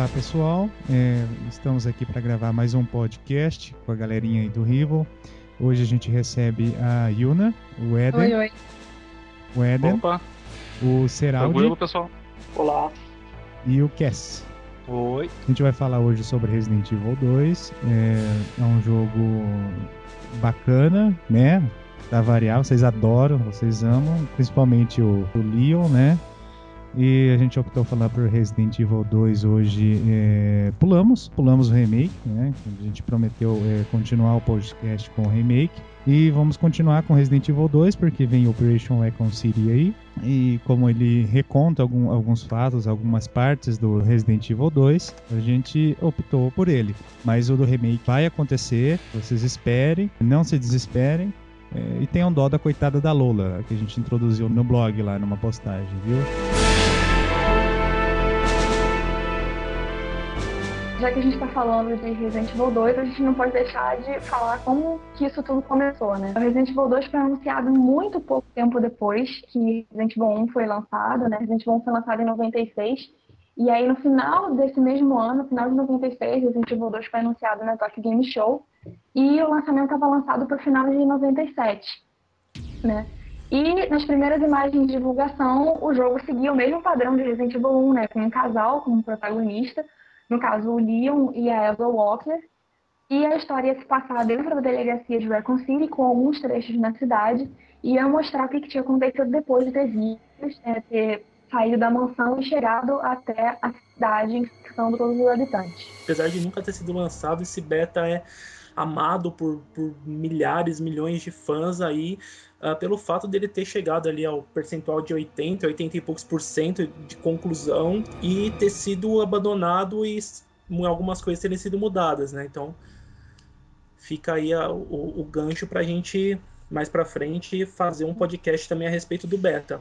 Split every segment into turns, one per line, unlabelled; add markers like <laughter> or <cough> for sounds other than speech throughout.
Olá pessoal, É, estamos aqui para gravar mais um podcast com a galerinha aí do Rival. Hoje a gente recebe a Yuna, o Eden,
Oi, oi.
o Eden,
Opa,
o Seraldi
tranquilo, pessoal?
Olá.
e o Cass.
Oi.
A gente vai falar hoje sobre Resident Evil 2. É, é um jogo bacana, né? Pra variar, vocês adoram, vocês amam, principalmente o, o Leon, né? E a gente optou falar por Resident Evil 2 hoje. é, pulamos, pulamos o remake, né? A gente prometeu é, continuar o podcast com o remake. E vamos continuar com Resident Evil 2, porque vem Operation Recon City aí. E como ele reconta algum- alguns fatos, algumas partes do Resident Evil 2, a gente optou por ele. Mas o do remake vai acontecer, vocês esperem, não se desesperem. é, e tenham dó da coitada da Lola, que a gente introduziu no blog lá numa postagem, viu?
Já que a gente tá falando de Resident Evil 2, a gente não pode deixar de falar como que isso tudo começou, né? O Resident Evil 2 foi anunciado muito pouco tempo depois que Resident Evil 1 foi lançado, né? Resident Evil 1 foi lançado em 96. E aí, no final desse mesmo ano, final de 96, Resident Evil 2 foi anunciado na Tokyo Game Show. E o lançamento estava lançado para o final de 97, né? E nas primeiras imagens de divulgação, o jogo seguia o mesmo padrão de Resident Evil 1, né? Com um casal como protagonista, no caso o Leon e a Elsa Walker. E a história ia se passar dentro da delegacia de Recon City, com alguns trechos na cidade, e ia mostrar o que tinha acontecido depois de ter visto, é, ter saído da mansão e chegado até a cidade, infectando todos os habitantes.
Apesar de nunca ter sido lançado, esse beta é amado por, por milhares, milhões de fãs aí, ah, pelo fato dele ter chegado ali ao percentual de 80, 80 e poucos por cento de conclusão e ter sido abandonado e algumas coisas terem sido mudadas, né? Então fica aí a- o, o gancho pra gente mais pra frente fazer um podcast também a respeito do beta.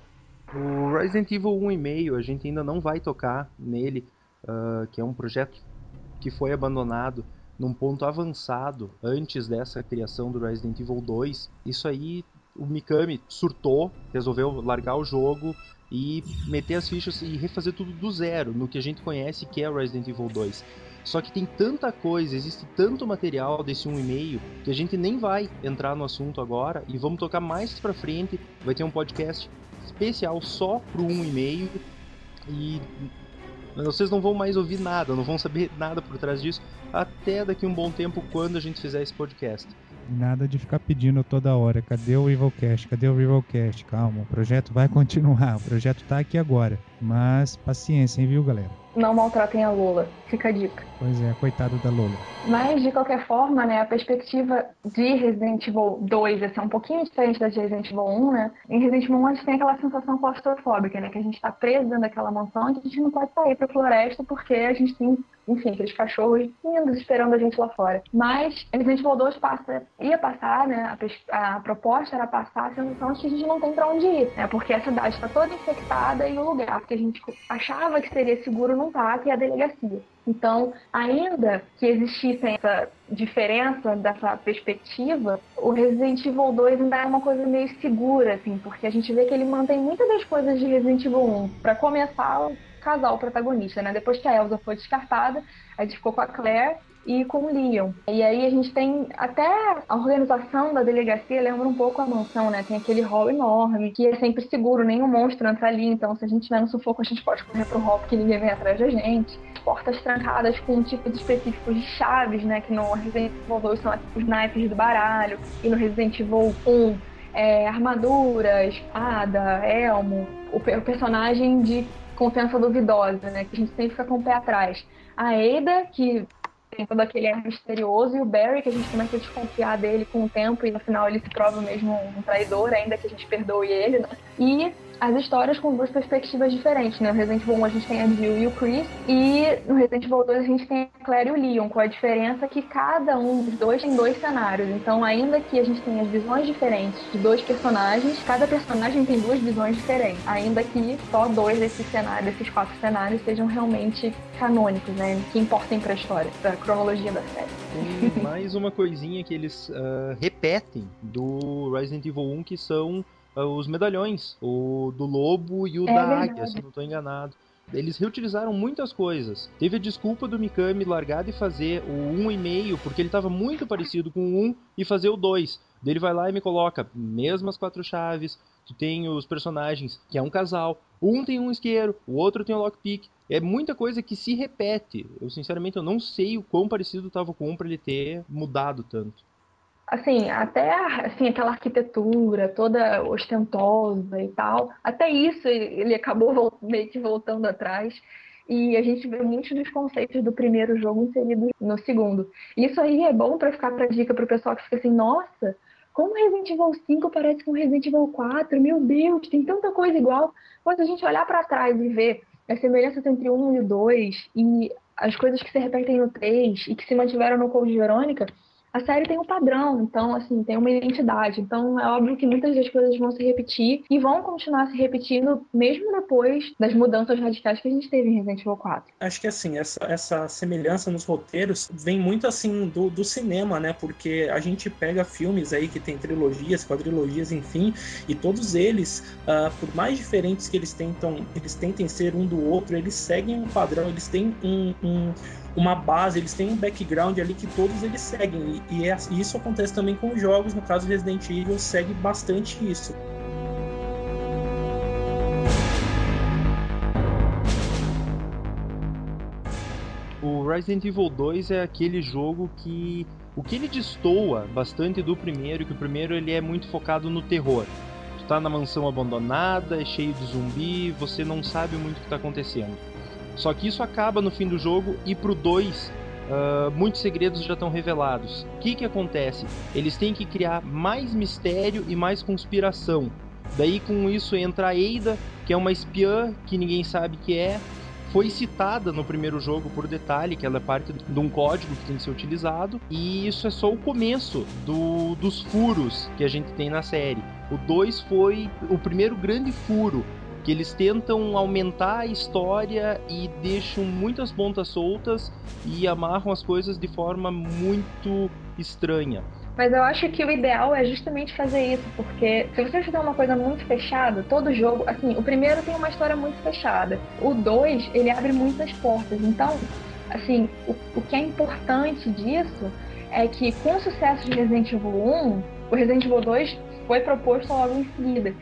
O Resident Evil 1,5 a gente ainda não vai tocar nele, ah, que é um projeto que foi abandonado num ponto avançado antes dessa criação do Resident Evil 2. Isso aí, o Mikami surtou, resolveu largar o jogo e meter as fichas e refazer tudo do zero, no que a gente conhece que é Resident Evil 2. Só que tem tanta coisa, existe tanto material desse 1,5 que a gente nem vai entrar no assunto agora e vamos tocar mais pra frente. Vai ter um podcast especial só pro 1,5 e vocês não vão mais ouvir nada, não vão saber nada por trás disso até daqui um bom tempo quando a gente fizer esse podcast.
Nada de ficar pedindo toda hora. Cadê o Evilcast? Cadê o Evilcast? Calma, o projeto vai <laughs> continuar. O projeto tá aqui agora. Mas paciência, hein, viu, galera?
Não maltratem a Lula, fica a dica.
Pois é, coitado da Lola.
Mas, de qualquer forma, né, a perspectiva de Resident Evil 2 é ser um pouquinho diferente da de Resident Evil 1, né? Em Resident Evil 1 a gente tem aquela sensação claustrofóbica, né? Que a gente tá preso dentro daquela mansão e a gente não pode sair pra floresta porque a gente tem, enfim, aqueles cachorros lindos esperando a gente lá fora. Mas Resident Evil 2 passa, ia passar, né? A, a proposta era passar a sensação de que a gente não tem pra onde ir, né? Porque a cidade está toda infectada e o lugar que a gente achava que seria seguro não tá, que é a delegacia. Então, ainda que existisse essa diferença dessa perspectiva, o Resident Evil 2 ainda é uma coisa meio segura, assim, porque a gente vê que ele mantém muitas das coisas de Resident Evil 1. Pra começar, o casal protagonista, né? Depois que a Elsa foi descartada, a gente ficou com a Claire e com o Leon. E aí a gente tem até a organização da delegacia lembra um pouco a mansão, né? Tem aquele hall enorme, que é sempre seguro, nenhum monstro entra ali, então se a gente tiver no sufoco, a gente pode correr pro hall porque ninguém vem atrás da gente. Portas trancadas com tipos específicos de chaves, né? Que no Resident Evil 2 são os naipes do baralho, e no Resident Evil 1 é, armadura, espada, elmo, o, o personagem de confiança duvidosa, né? Que a gente sempre fica com o pé atrás. A Ada, que tem todo aquele ar misterioso, e o Barry, que a gente começa a desconfiar dele com o tempo, e no final ele se prova mesmo um traidor, ainda que a gente perdoe ele, né? E as histórias com duas perspectivas diferentes, né? No Resident Evil 1 a gente tem a Jill e o Chris, e no Resident Evil 2 a gente tem a Claire e o Leon, com a diferença que cada um dos dois tem dois cenários. Então, ainda que a gente tenha as visões diferentes de dois personagens, cada personagem tem duas visões diferentes. Ainda que só dois desses cenários, desses quatro cenários, sejam realmente canônicos, né? Que importem para a história, para a cronologia da série.
Tem mais uma coisinha que eles uh, repetem do Resident Evil 1 que são os medalhões, o do lobo e o é da verdade. águia, se não estou enganado. Eles reutilizaram muitas coisas. Teve a desculpa do Mikami largar de fazer o 1,5, porque ele estava muito parecido com o 1 e fazer o 2. Daí ele vai lá e me coloca mesmas quatro chaves. Tu tem os personagens, que é um casal. Um tem um isqueiro, o outro tem um lockpick. É muita coisa que se repete. Eu, sinceramente, eu não sei o quão parecido estava com o 1 para ele ter mudado tanto
assim, até assim, aquela arquitetura toda ostentosa e tal, até isso ele acabou meio que voltando atrás. E a gente vê muitos dos conceitos do primeiro jogo inseridos no segundo. Isso aí é bom para ficar para dica para o pessoal que fica assim, nossa, como Resident Evil 5 parece com Resident Evil 4, meu Deus, tem tanta coisa igual. Quando a gente olhar para trás e ver as semelhanças entre 1 e o 2 e as coisas que se repetem no 3 e que se mantiveram no Code Verônica, a série tem um padrão, então, assim, tem uma identidade. Então, é óbvio que muitas das coisas vão se repetir e vão continuar se repetindo mesmo depois das mudanças radicais que a gente teve em Resident Evil 4.
Acho que, assim, essa, essa semelhança nos roteiros vem muito, assim, do, do cinema, né? Porque a gente pega filmes aí que tem trilogias, quadrilogias, enfim, e todos eles, uh, por mais diferentes que eles tentam, eles tentem ser um do outro, eles seguem um padrão, eles têm um, um uma base, eles têm um background ali que todos eles seguem. E, e, é, e isso acontece também com os jogos, no caso Resident Evil segue bastante isso.
O Resident Evil 2 é aquele jogo que o que ele destoa bastante do primeiro, que o primeiro ele é muito focado no terror. Tu tá na mansão abandonada, é cheio de zumbi, você não sabe muito o que está acontecendo. Só que isso acaba no fim do jogo e pro 2 Uh, muitos segredos já estão revelados. O que, que acontece? Eles têm que criar mais mistério e mais conspiração. Daí com isso entra a Eida, que é uma espiã que ninguém sabe que é. Foi citada no primeiro jogo por detalhe, que ela é parte de um código que tem que ser utilizado. E isso é só o começo do, dos furos que a gente tem na série. O 2 foi o primeiro grande furo que eles tentam aumentar a história e deixam muitas pontas soltas e amarram as coisas de forma muito estranha.
Mas eu acho que o ideal é justamente fazer isso, porque se você fizer uma coisa muito fechada, todo jogo, assim, o primeiro tem uma história muito fechada. O dois, ele abre muitas portas. Então, assim, o, o que é importante disso é que com o sucesso de Resident Evil 1, o Resident Evil 2 foi proposto logo em seguida.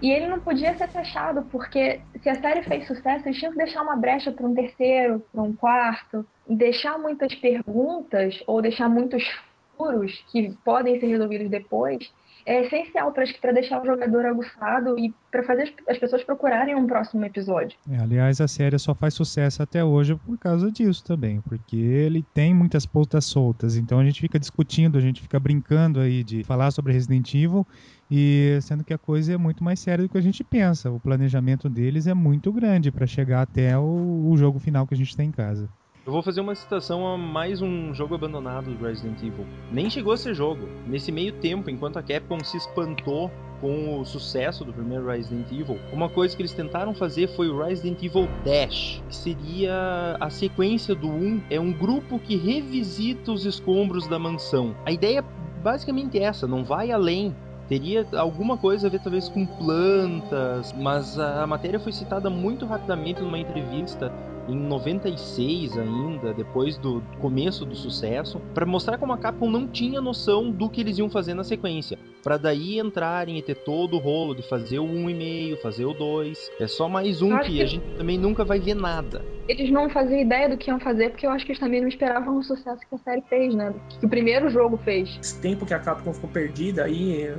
E ele não podia ser fechado, porque se a série fez sucesso, eles tinham que deixar uma brecha para um terceiro, para um quarto, deixar muitas perguntas ou deixar muitos furos que podem ser resolvidos depois é essencial para deixar o jogador aguçado e para fazer as pessoas procurarem um próximo episódio.
É, aliás, a série só faz sucesso até hoje por causa disso também, porque ele tem muitas pontas soltas, então a gente fica discutindo, a gente fica brincando aí de falar sobre Resident Evil e sendo que a coisa é muito mais séria do que a gente pensa. O planejamento deles é muito grande para chegar até o, o jogo final que a gente tem em casa.
Eu vou fazer uma citação a mais um jogo abandonado do Resident Evil. Nem chegou a ser jogo. Nesse meio tempo, enquanto a Capcom se espantou com o sucesso do primeiro Resident Evil, uma coisa que eles tentaram fazer foi o Resident Evil Dash, que seria a sequência do 1, é um grupo que revisita os escombros da mansão. A ideia é basicamente essa, não vai além teria alguma coisa a ver talvez com plantas, mas a matéria foi citada muito rapidamente numa entrevista em 96 ainda, depois do começo do sucesso, para mostrar como a Capcom não tinha noção do que eles iam fazer na sequência. Para daí entrarem e ter todo o rolo de fazer o 1,5, fazer o 2. É só mais um que, que a gente também nunca vai ver nada.
Eles não faziam ideia do que iam fazer, porque eu acho que eles também não esperavam o sucesso que a série fez, né? Que o primeiro jogo fez.
Esse tempo que a Capcom ficou perdida aí,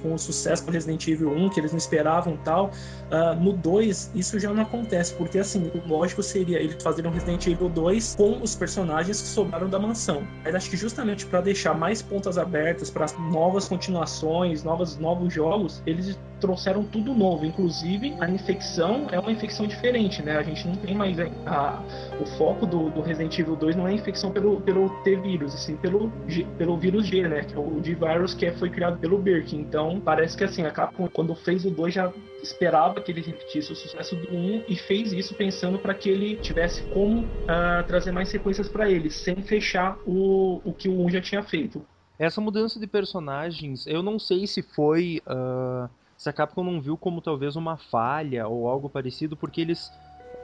com o sucesso do Resident Evil 1, que eles não esperavam tal, uh, no 2 isso já não acontece, porque assim, o lógico seria seria eles fazerem um Resident Evil 2 com os personagens que sobraram da mansão. Mas acho que justamente para deixar mais pontas abertas para novas continuações, novos, novos jogos, eles trouxeram tudo novo. Inclusive, a infecção é uma infecção diferente, né? A gente não tem mais a, a, o foco do, do, Resident Evil 2 não é a infecção pelo, pelo T-vírus, assim, pelo, pelo vírus G, né? Que é o D-Virus que é, foi criado pelo Birkin. Então, parece que assim, a Capcom, quando fez o 2, já esperava que ele repetisse o sucesso do 1 e fez isso pensando para que ele tivesse como uh, trazer mais sequências para ele, sem fechar o, o que o 1 já tinha feito.
Essa mudança de personagens, eu não sei se foi. Uh, se a Capcom não viu como talvez uma falha ou algo parecido, porque eles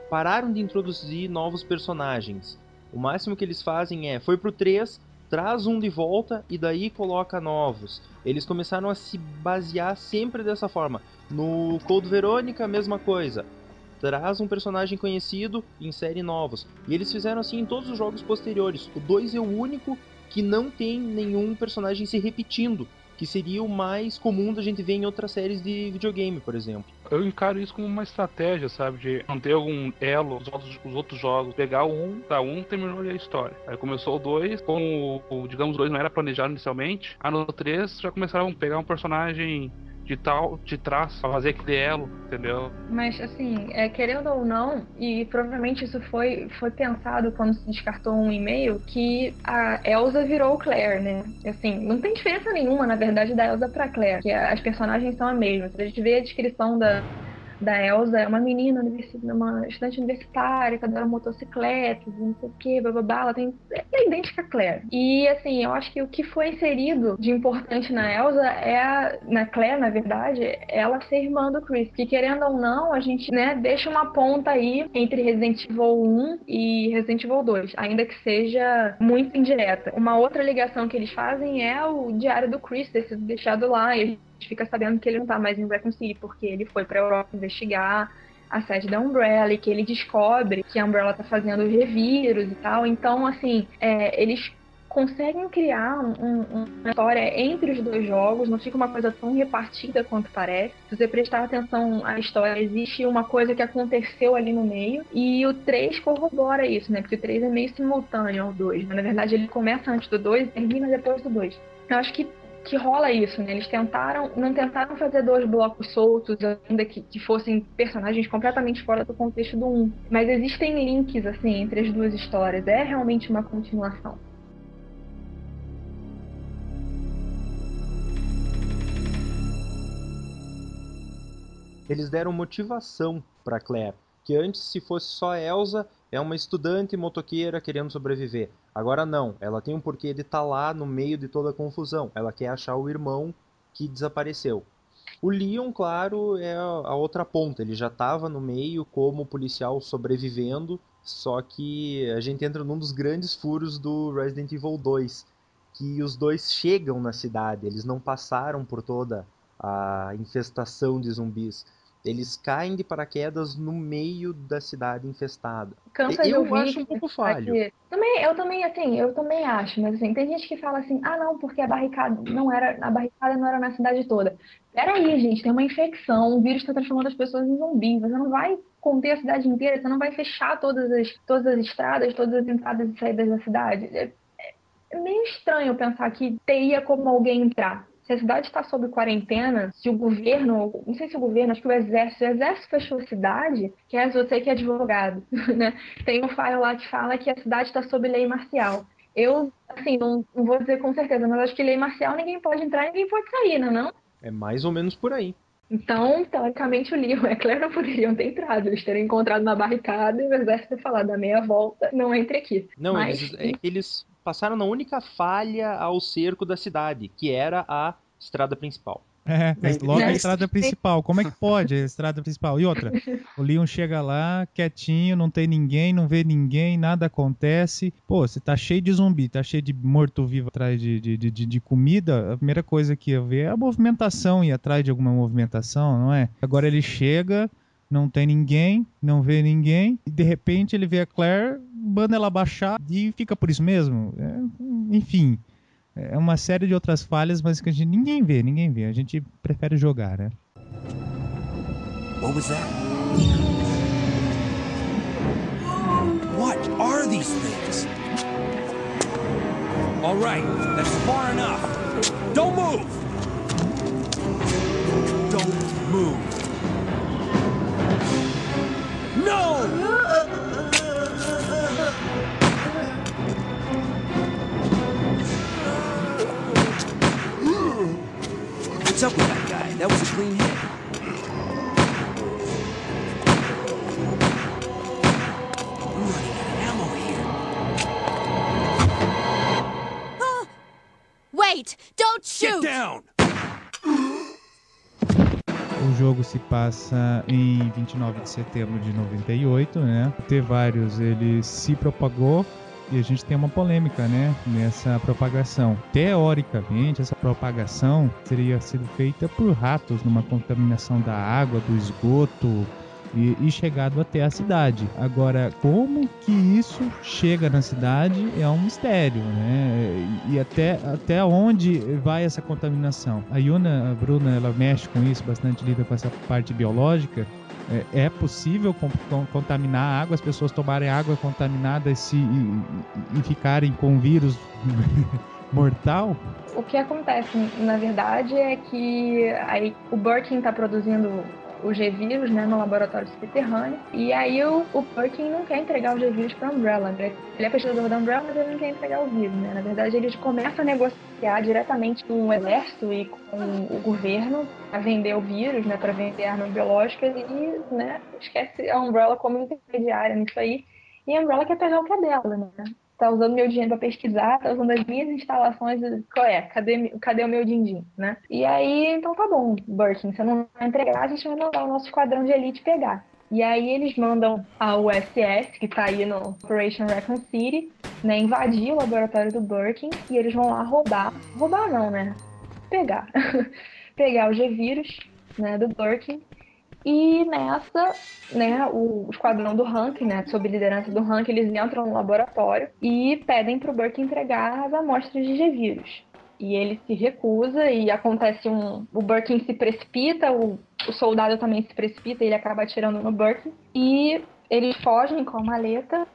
pararam de introduzir novos personagens. O máximo que eles fazem é: foi pro 3, traz um de volta e daí coloca novos. Eles começaram a se basear sempre dessa forma. No Code Verônica, mesma coisa. Traz um personagem conhecido, insere novos. E eles fizeram assim em todos os jogos posteriores. O 2 é o único que não tem nenhum personagem se repetindo que seria o mais comum da gente ver em outras séries de videogame, por exemplo.
Eu encaro isso como uma estratégia, sabe, de manter algum elo, os outros, os outros jogos, pegar um, tá um, terminou a história. Aí começou o 2, como, digamos, o 2 não era planejado inicialmente, aí no 3 já começaram a pegar um personagem de tal, de traço, pra fazer aquele elo, entendeu?
Mas assim, é, querendo ou não, e provavelmente isso foi, foi pensado quando se descartou um e-mail, que a Elsa virou Claire, né? Assim, não tem diferença nenhuma, na verdade, da Elsa pra Claire, que as personagens são as mesmas. A gente vê a descrição da da Elsa é uma menina, uma estudante universitária, que adora motocicletas, não sei o que, bababá, ela tem, é idêntica a Claire. E assim, eu acho que o que foi inserido de importante na Elsa é a, na Claire, na verdade, ela ser irmã do Chris. Que querendo ou não, a gente, né, deixa uma ponta aí entre Resident Evil 1 e Resident Evil 2, ainda que seja muito indireta. Uma outra ligação que eles fazem é o diário do Chris ter sido deixado lá e fica sabendo que ele não tá mais em Raccoon City porque ele foi pra Europa investigar a sede da Umbrella e que ele descobre que a Umbrella tá fazendo revírus e tal. Então, assim, é, eles conseguem criar um, uma história entre os dois jogos, não fica uma coisa tão repartida quanto parece. Se você prestar atenção à história, existe uma coisa que aconteceu ali no meio, e o 3 corrobora isso, né? Porque o 3 é meio simultâneo ao 2, mas na verdade ele começa antes do 2 e termina depois do 2. Eu acho que que rola isso, né? Eles tentaram, não tentaram fazer dois blocos soltos, ainda que, que fossem personagens completamente fora do contexto do um. Mas existem links, assim, entre as duas histórias. É realmente uma continuação.
Eles deram motivação para Claire, que antes se fosse só Elsa, é uma estudante motoqueira querendo sobreviver. Agora não, ela tem um porquê de estar tá lá no meio de toda a confusão. Ela quer achar o irmão que desapareceu. O Leon, claro, é a outra ponta. Ele já estava no meio como policial sobrevivendo, só que a gente entra num dos grandes furos do Resident Evil 2, que os dois chegam na cidade, eles não passaram por toda a infestação de zumbis. Eles caem de paraquedas no meio da cidade infestada.
Cansa
eu
de
acho um pouco falho.
Também, eu também, assim, eu também acho, mas assim, tem gente que fala assim, ah não, porque a barricada não era, a barricada não era na cidade toda. Peraí, gente, tem uma infecção, o vírus está transformando as pessoas em zumbis, você não vai conter a cidade inteira, você não vai fechar todas as, todas as estradas, todas as entradas e saídas da cidade. É, é meio estranho pensar que teria como alguém entrar se a cidade está sob quarentena, se o governo, não sei se o governo, acho que o exército, o exército fechou a cidade, que é você que é advogado, <laughs> né? Tem um file lá que fala que a cidade está sob lei marcial. Eu, assim, não, não, vou dizer com certeza, mas acho que lei marcial ninguém pode entrar e ninguém pode sair, não é não?
É mais ou menos por aí.
Então, teoricamente, o Leon e a Claire não poderiam ter entrado. Eles teriam encontrado uma barricada e o exército ter falado da meia volta, não entre aqui.
Não, Mas, eles, é, eles passaram na única falha ao cerco da cidade, que era a estrada principal.
É, logo a estrada principal. Como é que pode a estrada principal? E outra, o Leon chega lá, quietinho, não tem ninguém, não vê ninguém, nada acontece. Pô, você tá cheio de zumbi, tá cheio de morto-vivo atrás de, de, de, de, comida. A primeira coisa que eu ver é a movimentação, ir atrás de alguma movimentação, não é? Agora ele chega, não tem ninguém, não vê ninguém, e de repente ele vê a Claire, manda ela baixar e fica por isso mesmo. É, enfim, é uma série de outras falhas, mas que a gente ninguém vê, ninguém vê. A gente prefere jogar, né? What was that? What are these things? All right, that's far enough. Don't move.
What's up with that guy? That was a clean hit. I'm running ammo here.
Wait! Don't shoot!
Get down!
O jogo se passa em 29 de setembro de 98, né? O T-Vários ele se propagou e a gente tem uma polêmica, né, nessa propagação. Teoricamente, essa propagação teria sido feita por ratos numa contaminação da água, do esgoto, e, e, chegado até a cidade. Agora, como que isso chega na cidade é um mistério, né? E até, até onde vai essa contaminação? A Yuna, a Bruna, ela mexe com isso, bastante lida com essa parte biológica. É, é possível contaminar a água, as pessoas tomarem água contaminada e, se, e, e ficarem com vírus <laughs> mortal?
O que acontece, na verdade, é que aí, o Birkin está produzindo o G-Vírus né, no laboratório subterrâneo. E aí o, o Perkin não quer entregar o G-Vírus para a Umbrella. Ele é pesquisador da Umbrella, mas ele não quer entregar o vírus. Né? Na verdade, eles começam a negociar diretamente com o exército e com o governo a vender o vírus, né, para vender armas biológicas e né, esquece a Umbrella como intermediária nisso aí. E a Umbrella quer pegar o que é dela, né? Tá usando meu dinheiro para pesquisar, tá usando as minhas instalações, qual é? Cadê, cadê o meu din-din, né? E aí, então tá bom, Birkin, você não vai entregar, a gente vai mandar o nosso esquadrão de elite pegar. E aí eles mandam a USS, que tá aí no Operation Recon City, né, invadir o laboratório do Birkin e eles vão lá roubar, roubar não, né? Pegar. <laughs> Pegar o G-Vírus, né, do Birkin e nessa, né, o esquadrão do Hank, né, sob liderança do Hank, eles entram no laboratório e pedem para o Burke entregar as amostras de G-vírus. E ele se recusa e acontece um... O Birkin se precipita, o, o soldado também se precipita ele acaba atirando no Birkin. E eles fogem com a maleta,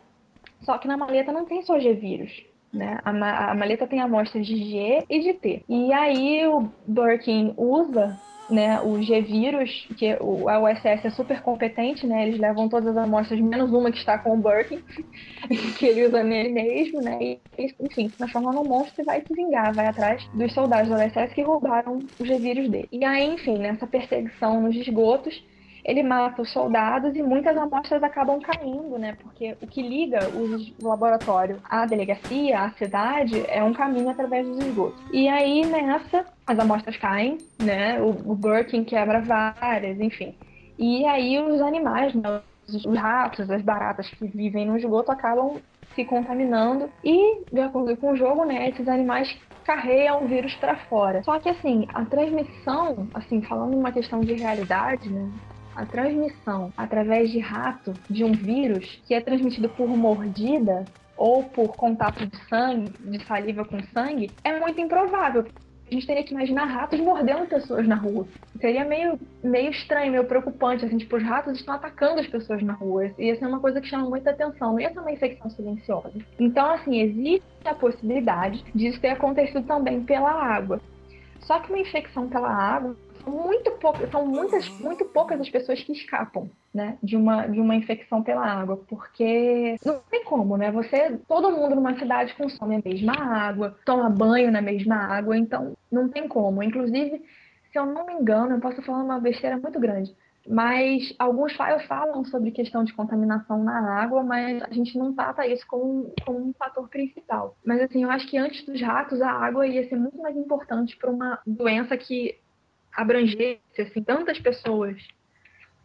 só que na maleta não tem só G-vírus. Né? A, a maleta tem amostras de G e de T. E aí o Birkin usa né, o G-Vírus, que a USS é super competente, né, eles levam todas as amostras, menos uma que está com o Birkin, <laughs> que ele usa nele mesmo, né, e, enfim, se transforma num monstro e vai se vingar, vai atrás dos soldados da USS que roubaram o G-Vírus dele. E aí, enfim, nessa perseguição nos esgotos, ele mata os soldados e muitas amostras acabam caindo, né? Porque o que liga o laboratório à delegacia, à cidade, é um caminho através dos esgotos. E aí, nessa, as amostras caem, né? O, o Birkin quebra várias, enfim. E aí os animais, né? os ratos, as baratas que vivem no esgoto acabam se contaminando e, de acordo com o jogo, né, esses animais carregam o vírus para fora. Só que assim, a transmissão, assim, falando uma questão de realidade, né, a transmissão através de rato de um vírus que é transmitido por mordida ou por contato de sangue, de saliva com sangue, é muito improvável. A gente teria que imaginar ratos mordendo pessoas na rua. Seria meio, meio estranho, meio preocupante, assim, tipo, os ratos estão atacando as pessoas na rua. Ia ser uma coisa que chama muita atenção, não ia ser uma infecção silenciosa. Então, assim, existe a possibilidade disso ter acontecido também pela água. Só que uma infecção pela água muito poucas, são muitas, muito poucas as pessoas que escapam, né, de uma, de uma infecção pela água, porque não tem como, né? Você, todo mundo numa cidade consome a mesma água, toma banho na mesma água, então não tem como. Inclusive, se eu não me engano, eu posso falar uma besteira muito grande, mas alguns files falam sobre questão de contaminação na água, mas a gente não trata isso como, como um fator principal. Mas assim, eu acho que antes dos ratos, a água ia ser muito mais importante para uma doença que abrangesse assim, tantas pessoas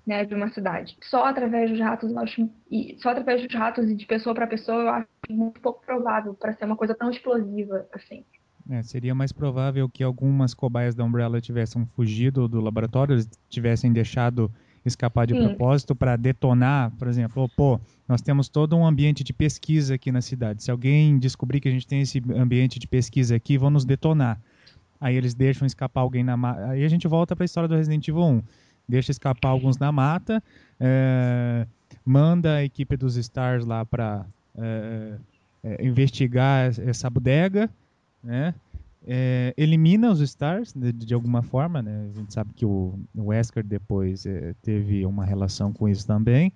né, de uma cidade. Só através dos ratos, eu acho, e só através dos ratos e de pessoa para pessoa, eu acho muito pouco provável para ser uma coisa tão explosiva assim.
É, seria mais provável que algumas cobaias da Umbrella tivessem fugido do laboratório, tivessem deixado escapar de Sim. propósito para detonar, por exemplo, pô, nós temos todo um ambiente de pesquisa aqui na cidade. Se alguém descobrir que a gente tem esse ambiente de pesquisa aqui, vão nos detonar. Aí eles deixam escapar alguém na mata. Aí a gente volta para a história do Resident Evil 1. Deixa escapar alguns na mata, é, manda a equipe dos Stars lá para é, é, investigar essa bodega, né? Elimina os Stars de, de, alguma forma, né? A gente sabe que o, Wesker depois teve uma relação com isso também.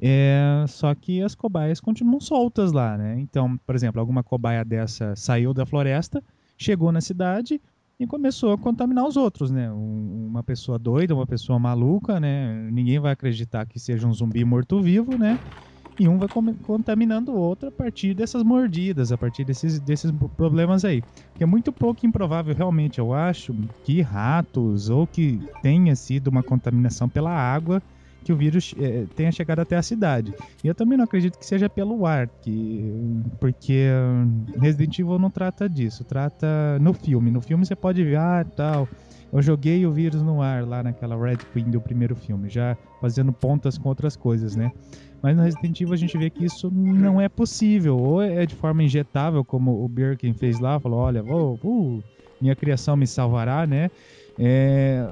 É, só que as cobaias continuam soltas lá, né? Então, por exemplo, alguma cobaia dessa saiu da floresta, chegou na cidade, e começou a contaminar os outros, né? Um- uma pessoa doida, uma pessoa maluca, né? Ninguém vai acreditar que seja um zumbi morto-vivo, né? E um vai contaminando o outro a partir dessas mordidas, a partir desses, desses problemas aí. Que é muito pouco improvável, realmente, eu acho, que ratos ou que tenha sido uma contaminação pela água que o vírus eh, tenha chegado até a cidade. E eu também não acredito que seja pelo ar, que, porque hum, Resident Evil não trata disso, trata no filme. No filme você pode ver, ah, tal, eu joguei o vírus no ar lá naquela Red Queen do primeiro filme, já fazendo pontas com outras coisas, né? Mas no Resident Evil a gente vê que isso não é possível. Ou é de forma injetável, como o Birkin fez lá, falou, olha, vou, uh, minha criação me salvará, né? É,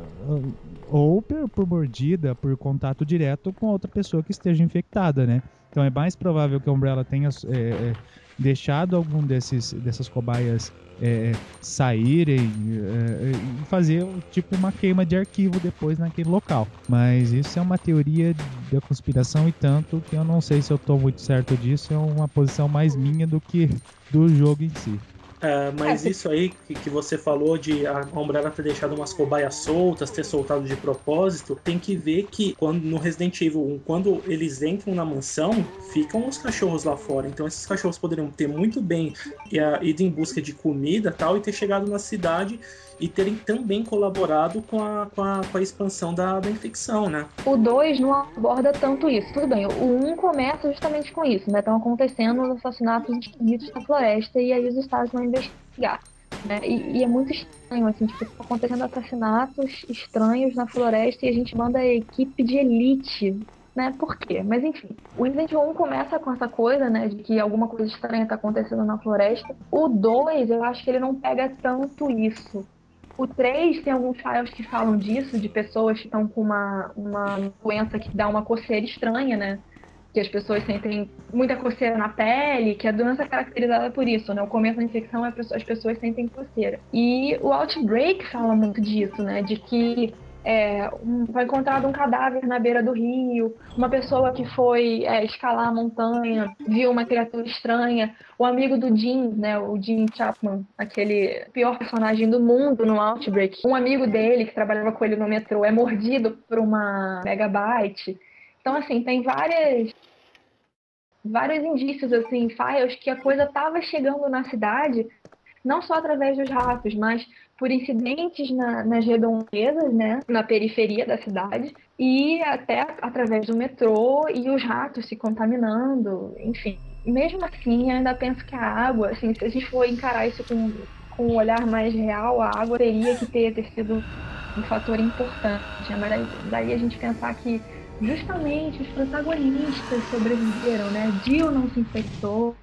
ou por, por mordida, por contato direto com outra pessoa que esteja infectada, né? Então é mais provável que a Umbrella tenha é, é, deixado algum desses dessas cobaias é, saírem é, e fazer tipo uma queima de arquivo depois naquele local. Mas isso é uma teoria da conspiração e tanto que eu não sei se eu tô muito certo disso. É uma posição mais minha do que do jogo em si.
É, mas
É,
isso aí que, que você falou de a Umbrella ter deixado umas cobaias soltas, ter soltado de propósito, tem que ver que quando no Resident Evil 1, quando eles entram na mansão, ficam os cachorros lá fora. Então esses cachorros poderiam ter muito bem é, ido em busca de comida tal e ter chegado na cidade e terem também colaborado com a, com a, com a expansão da, da infecção, né?
O 2 não aborda tanto isso. Tudo bem, o 1 um começa justamente com isso, né? Estão acontecendo os assassinatos esquisitos na floresta e aí os estados vão investigar. Né? E, e é muito estranho, assim, tipo, acontecendo assassinatos estranhos na floresta e a gente manda a equipe de elite. Né? Por quê? Mas enfim, o Resident Evil 1 começa com essa coisa, né, de que alguma coisa estranha está acontecendo na floresta. O 2, eu acho que ele não pega tanto isso. O 3 tem alguns files que falam disso, de pessoas que estão com uma, uma doença que dá uma coceira estranha, né? Que as pessoas sentem muita coceira na pele, que a doença é caracterizada por isso, né? O começo da infecção é as pessoas sentem coceira. E o Outbreak fala muito disso, né? De que é, um, foi encontrado um cadáver na beira do rio, uma pessoa que foi é, escalar a montanha, viu uma criatura estranha, o amigo do Jim, né, o Jim Chapman, aquele pior personagem do mundo no Outbreak, um amigo dele que trabalhava com ele no metrô é mordido por uma megabyte. Então, assim, tem várias vários indícios, assim, files que a coisa estava chegando na cidade, não só através dos ratos, mas por incidentes na- nas redondezas, né, na periferia da cidade, e até através do metrô e os ratos se contaminando, enfim. Mesmo assim, ainda penso que a água, assim, se a gente for encarar isso com, com um olhar mais real, a água teria que ter, ter sido um fator importante. né? Mas daí, daí a gente pensar que justamente os protagonistas sobreviveram, né? Jill não se infectou,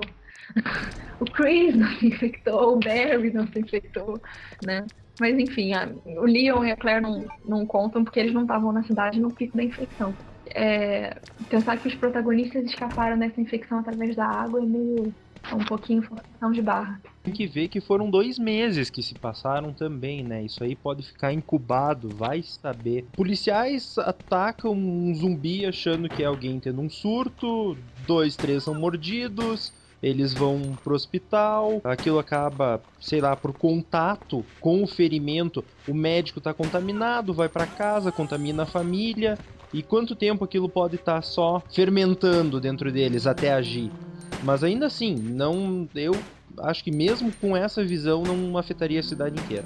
<laughs> o Chris não se infectou, o Barry não se infectou, né? Mas enfim, a- o Leon e a Claire não, não contam porque eles não estavam na cidade no pico da infecção. É, pensar que os protagonistas escaparam dessa infecção através da água é meio é um pouquinho forçação de barra.
Tem que ver que foram dois meses que se passaram também, né? Isso aí pode ficar incubado, vai saber. Policiais atacam um zumbi achando que é alguém tendo um surto, dois, três são mordidos. Eles vão pro hospital, aquilo acaba, sei lá, por contato com o ferimento, o médico tá contaminado, vai para casa, contamina a família. E quanto tempo aquilo pode estar só fermentando dentro deles até agir? Mas ainda assim, não, eu acho que mesmo com essa visão não afetaria a cidade inteira.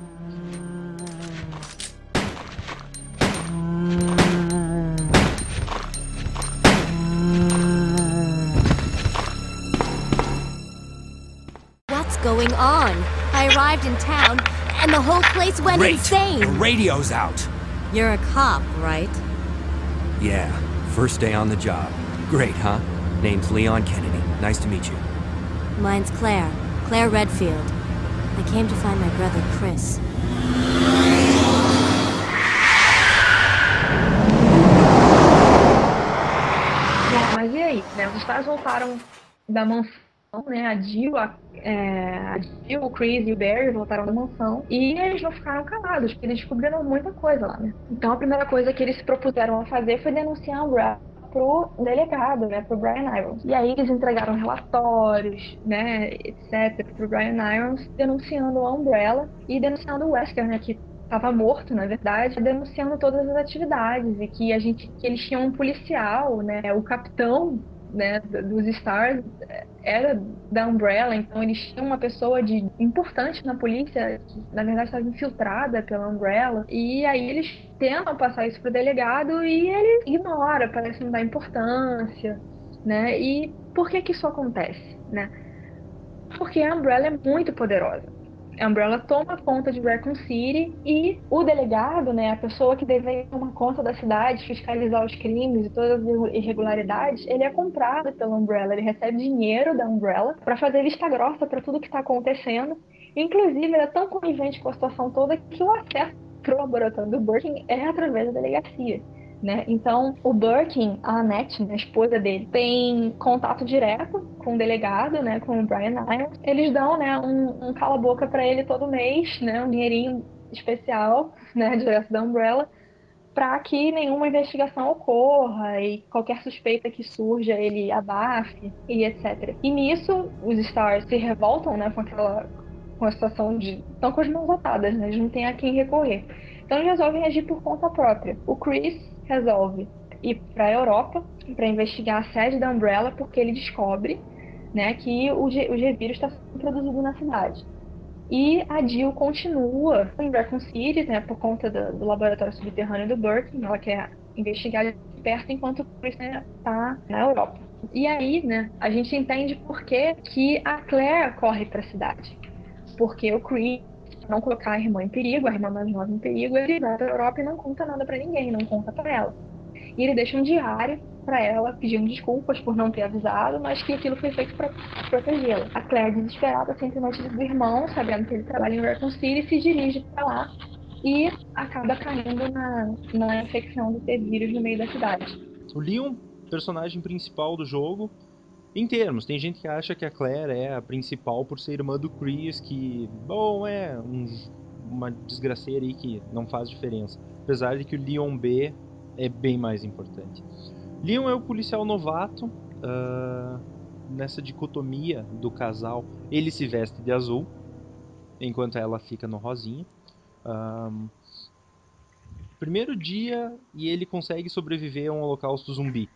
Going on? I arrived in town and the whole place went
Great.
insane.
The radio's out.
You're a cop, right?
Yeah, first day on the job. Great, huh? Name's Leon Kennedy. Nice to meet you.
Mine's Claire. Claire Redfield. I came to find my brother Chris.
Bom, mas e aí? Né? Os caras voltaram da mansão, né? A Jill, a, é, a Jill, o Chris e o Barry voltaram da mansão. E eles não ficaram calados, porque eles descobriram muita coisa lá, né? Então a primeira coisa que eles se propuseram a fazer foi denunciar a Umbrella pro delegado, né, pro Brian Irons. E aí eles entregaram relatórios, né, etc, pro Brian Irons, denunciando a Umbrella e denunciando o Wesker, né, que estava morto, na verdade, denunciando todas as atividades e que a gente, que eles tinham um policial, né, o capitão né, dos Stars era da Umbrella, então eles tinham uma pessoa de importante na polícia que na verdade estava infiltrada pela Umbrella e aí eles tentam passar isso pro delegado e ele ignora, parece não dar importância, né? E por que que isso acontece, né? Porque a Umbrella é muito poderosa. A Umbrella toma conta de Raccoon City e o delegado, né, a pessoa que deveria tomar conta da cidade, fiscalizar os crimes e todas as irregularidades, ele é comprado pela Umbrella, ele recebe dinheiro da Umbrella para fazer vista grossa para tudo que está acontecendo. Inclusive, ele é tão conivente com a situação toda que o acesso pro laboratório do Birkin é através da delegacia. Né? Então, o Birkin, a Annette, né, a esposa dele, tem contato direto com o delegado, né, com o Brian Irons. Eles dão, né, um, um cala-boca para ele todo mês, né, um dinheirinho especial, né, <laughs> direto da Umbrella, para que nenhuma investigação ocorra e qualquer suspeita que surja ele abafe e etc. E nisso, os Stars se revoltam, né, com aquela com a situação de estão com as mãos atadas, né, eles não têm a quem recorrer. Então eles resolvem agir por conta própria. O Chris resolve ir para a Europa para investigar a sede da Umbrella porque ele descobre né, que o, G, o G-Vírus está sendo produzido na cidade. E a Jill continua em Raccoon City, né, por conta do, do laboratório subterrâneo do Burke, ela quer investigar de perto enquanto o Chris está né, na Europa. E aí, né, a gente entende por que, que a Claire corre para a cidade. Porque o Chris não colocar a irmã em perigo, a irmã mais nova em perigo, ele vai para a Europa e não conta nada para ninguém, não conta para ela. E ele deixa um diário para ela, pedindo desculpas por não ter avisado, mas que aquilo foi feito para protegê-la. A Claire, desesperada, sente notícia do irmão, sabendo que ele trabalha em Raccoon City, se dirige para lá e acaba caindo na, na infecção do T-vírus no meio da cidade.
O Leon, personagem principal do jogo, em termos, tem gente que acha que a Claire é a principal por ser irmã do Chris, que, bom, é um, uma desgraceira aí que não faz diferença. Apesar de que o Leon B é bem mais importante. Leon é o policial novato, uh, nessa dicotomia do casal. Ele se veste de azul, enquanto ela fica no rosinha. Um, primeiro dia e ele consegue sobreviver a um holocausto zumbi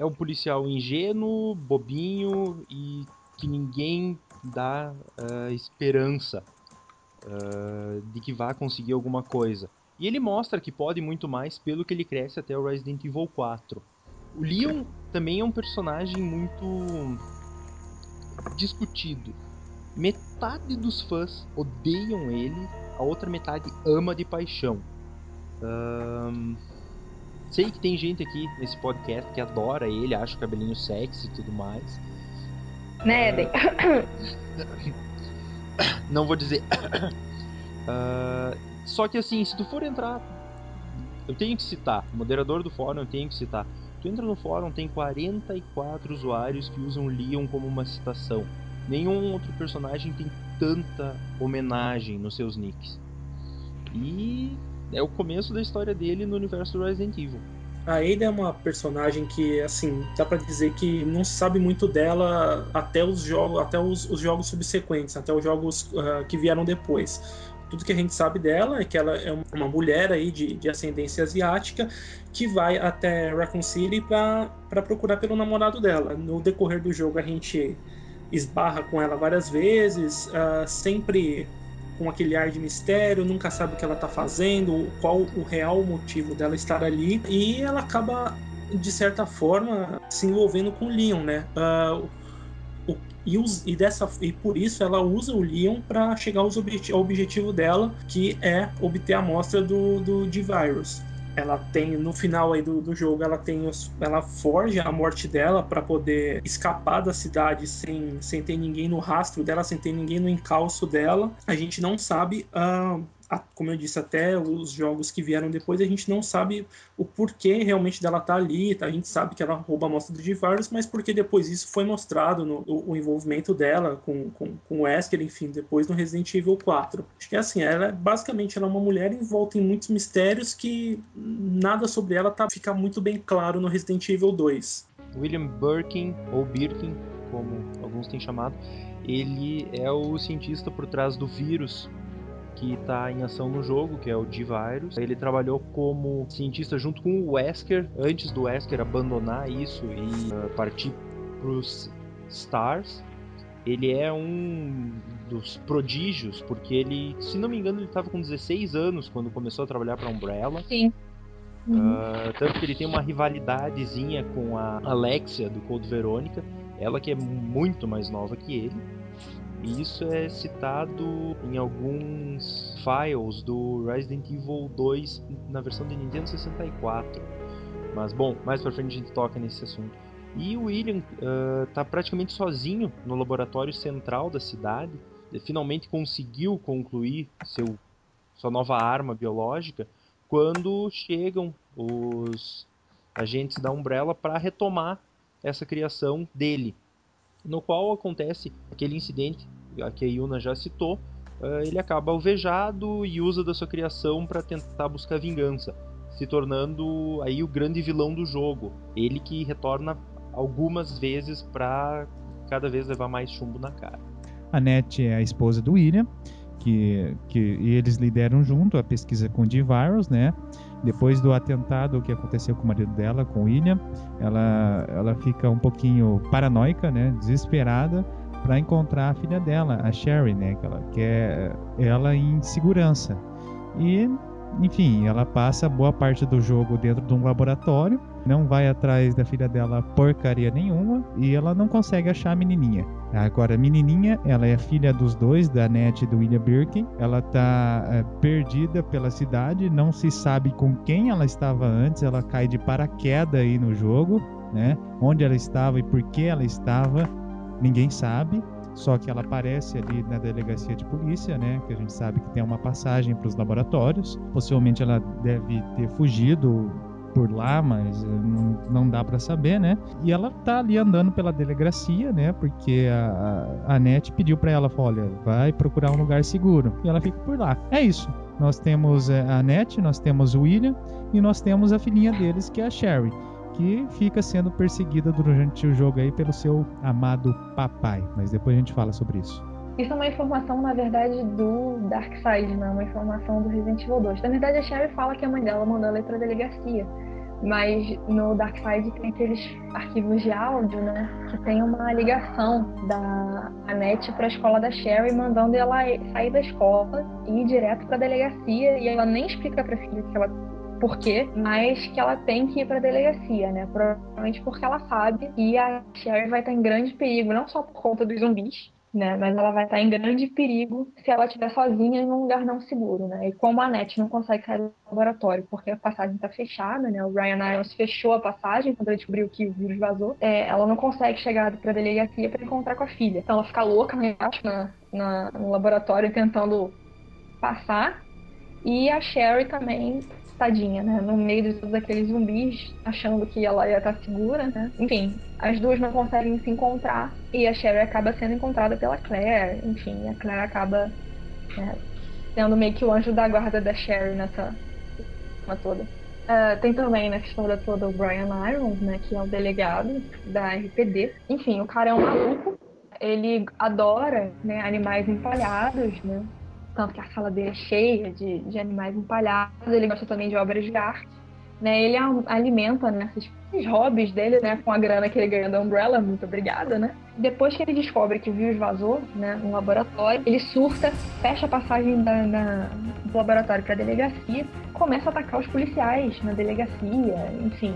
é um policial ingênuo, bobinho e que ninguém dá uh, esperança uh, de que vá conseguir alguma coisa. E ele mostra que pode muito mais pelo que ele cresce até o Resident Evil 4. O Leon também é um personagem muito discutido. Metade dos fãs odeiam ele, a outra metade ama de paixão. Um, Sei que tem gente aqui nesse podcast que adora ele, acha o cabelinho sexy e tudo mais.
Né, Eden? <coughs>
Não vou dizer. uh, <coughs> só que assim, se tu for entrar. Eu tenho que citar, moderador do fórum eu tenho que citar. Tu entra no fórum, tem 44 usuários que usam Leon como uma citação. Nenhum outro personagem tem tanta homenagem nos seus nicks. E é o começo da história dele no universo do Resident Evil.
A Ada é uma personagem que, assim, dá para dizer que não se sabe muito dela até os jogos, até os, os jogos subsequentes, até os jogos uh, que vieram depois. Tudo que a gente sabe dela é que ela é uma mulher aí de, de ascendência asiática que vai até Raccoon City para procurar pelo namorado dela. No decorrer do jogo a gente esbarra com ela várias vezes, uh, sempre com aquele ar de mistério, nunca sabe o que ela tá fazendo, qual o real motivo dela estar ali, e ela acaba, de certa forma, se envolvendo com o Leon, né? Uh, e, e, dessa, e por isso ela usa o Leon para chegar aos ao objetivo dela, que é obter a amostra do, do D-Virus ela tem no final aí do, do jogo ela tem os, ela forja a morte dela para poder escapar da cidade sem, sem ter ninguém no rastro dela sem ter ninguém no encalço dela. A gente não sabe uh, como eu disse, até os jogos que vieram depois, a gente não sabe o porquê realmente dela tá ali. Tá? A gente sabe que ela rouba a amostra do G-Virus, mas porque depois isso foi mostrado no o, o envolvimento dela com, com, com o Wesker, enfim, depois no Resident Evil 4. Acho que é assim, ela é, basicamente ela é uma mulher envolta em muitos mistérios que nada sobre ela tá, fica muito bem claro no Resident Evil 2.
William Birkin, ou Birkin, como alguns têm chamado, ele é o cientista por trás do vírus que está em ação no jogo, que é o D-Virus. Ele trabalhou como cientista junto com o Wesker, antes do Wesker abandonar isso e uh, partir para os Stars. Ele é um dos prodígios, porque ele, se não me engano, ele estava com 16 anos quando começou a trabalhar para Umbrella.
Sim.
Uhum. Uh, tanto que ele tem uma rivalidadezinha com a Alexia do Code Verônica, ela que é muito mais nova que ele. E isso é citado em alguns files do Resident Evil 2 na versão de Nintendo 64. Mas bom, mais pra frente a gente toca nesse assunto. E o William uh, tá praticamente sozinho no laboratório central da cidade. Ele finalmente conseguiu concluir seu, sua nova arma biológica quando chegam os agentes da Umbrella para retomar essa criação dele no qual acontece aquele incidente que a Yuna já citou. Uh, ele acaba alvejado e usa da sua criação para tentar buscar vingança, se tornando aí o grande vilão do jogo. Ele que retorna algumas vezes para cada vez levar mais chumbo na cara.
A Net é a esposa do William, que, que eles lideram junto a pesquisa com o D-Virus, né? Depois do atentado que aconteceu com o marido dela, com William, ela, ela fica um pouquinho paranoica, né? Desesperada para encontrar a filha dela, a Sherry, né? Que ela quer ela em segurança. E, enfim, ela passa boa parte do jogo dentro de um laboratório, não vai atrás da filha dela porcaria nenhuma e ela não consegue achar a menininha. Agora, a menininha, ela é filha dos dois, da Nete e do William Birkin. Ela tá é, perdida pela cidade, não se sabe com quem ela estava antes. Ela cai de paraquedas aí no jogo, né? Onde ela estava e por que ela estava, ninguém sabe. Só que ela aparece ali na delegacia de polícia, né? Que a gente sabe que tem uma passagem para os laboratórios. Possivelmente ela deve ter fugido por lá, mas eh, não, dá para saber, né? E ela tá ali andando pela delegacia, né? Porque a, a, a NET pediu para ela, falou, olha, vai procurar um lugar seguro. E ela fica por lá. É isso. Nós temos eh, a NET, nós temos o William e nós temos a filhinha deles, que é a Sherry. Que fica sendo perseguida durante o jogo aí pelo seu amado papai. Mas depois a gente fala sobre isso.
Isso é uma informação, na verdade, do Darkseid, não é uma informação do Resident Evil 2. Na verdade, a Sherry fala que a mãe dela mandou ela ir pra delegacia. Mas no Darkseid tem aqueles arquivos de áudio, né? Que tem uma ligação da Annette para a escola da Sherry, mandando ela sair da escola e ir direto para a delegacia. E ela nem explica para a filha que ela por quê, mas que ela tem que ir para a delegacia, né? Provavelmente porque ela sabe que a Sherry vai estar em grande perigo, não só por conta dos zumbis, né? Mas ela vai estar em grande perigo se ela estiver sozinha em um lugar não seguro, né? E como a Net não consegue sair do laboratório porque a passagem está fechada, né? O Ryan Irons fechou a passagem quando ele descobriu que o vírus vazou. É, ela não consegue chegar para a delegacia para encontrar com a filha. Então ela fica louca embaixo na, na, no laboratório tentando passar. E a Sherry também tadinha, né? No meio de todos aqueles zumbis, achando que ela ia estar segura, né? Enfim, as duas não conseguem se encontrar e a Sherry acaba sendo encontrada pela Claire. Enfim, a Claire acaba né, sendo meio que o anjo da guarda da Sherry nessa toda. Uh, tem também nessa história toda o Brian Irons, né? Que é o delegado da RPD. Enfim, o cara é um maluco. Ele adora né, animais empalhados, né? Tanto que a sala dele é cheia de, de animais empalhados, ele gosta também de obras de arte. Né, ele alimenta né, esses, hobbies dele né, com a grana que ele ganha da Umbrella, muito obrigada, né? Depois que ele descobre que o vírus vazou né, no laboratório, ele surta, fecha a passagem da do laboratório para a delegacia, começa a atacar os policiais na delegacia, enfim.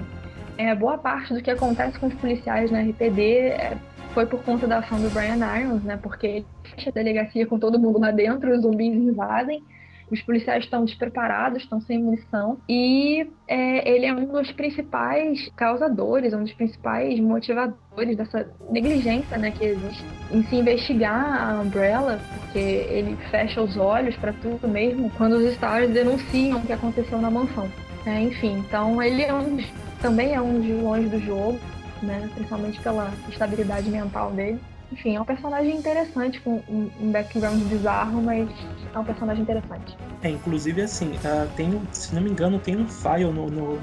É, boa parte do que acontece com os policiais na RPD é foi por conta da ação do Brian Irons, né? Porque ele fecha a delegacia com todo mundo lá dentro, os zumbis invadem Os policiais estão despreparados, estão sem munição. E é, ele é um dos principais causadores, um dos principais motivadores dessa negligência né, que existe em se investigar a Umbrella, porque ele fecha os olhos para tudo mesmo quando os Stars denunciam o que aconteceu na mansão. É, enfim, então ele é um, também é um dos vilões do jogo, né, principalmente pela estabilidade mental dele. Enfim, é um personagem interessante, com um background bizarro, mas é um personagem interessante.
É, inclusive assim, uh, tem, se não me engano, tem um file no, no,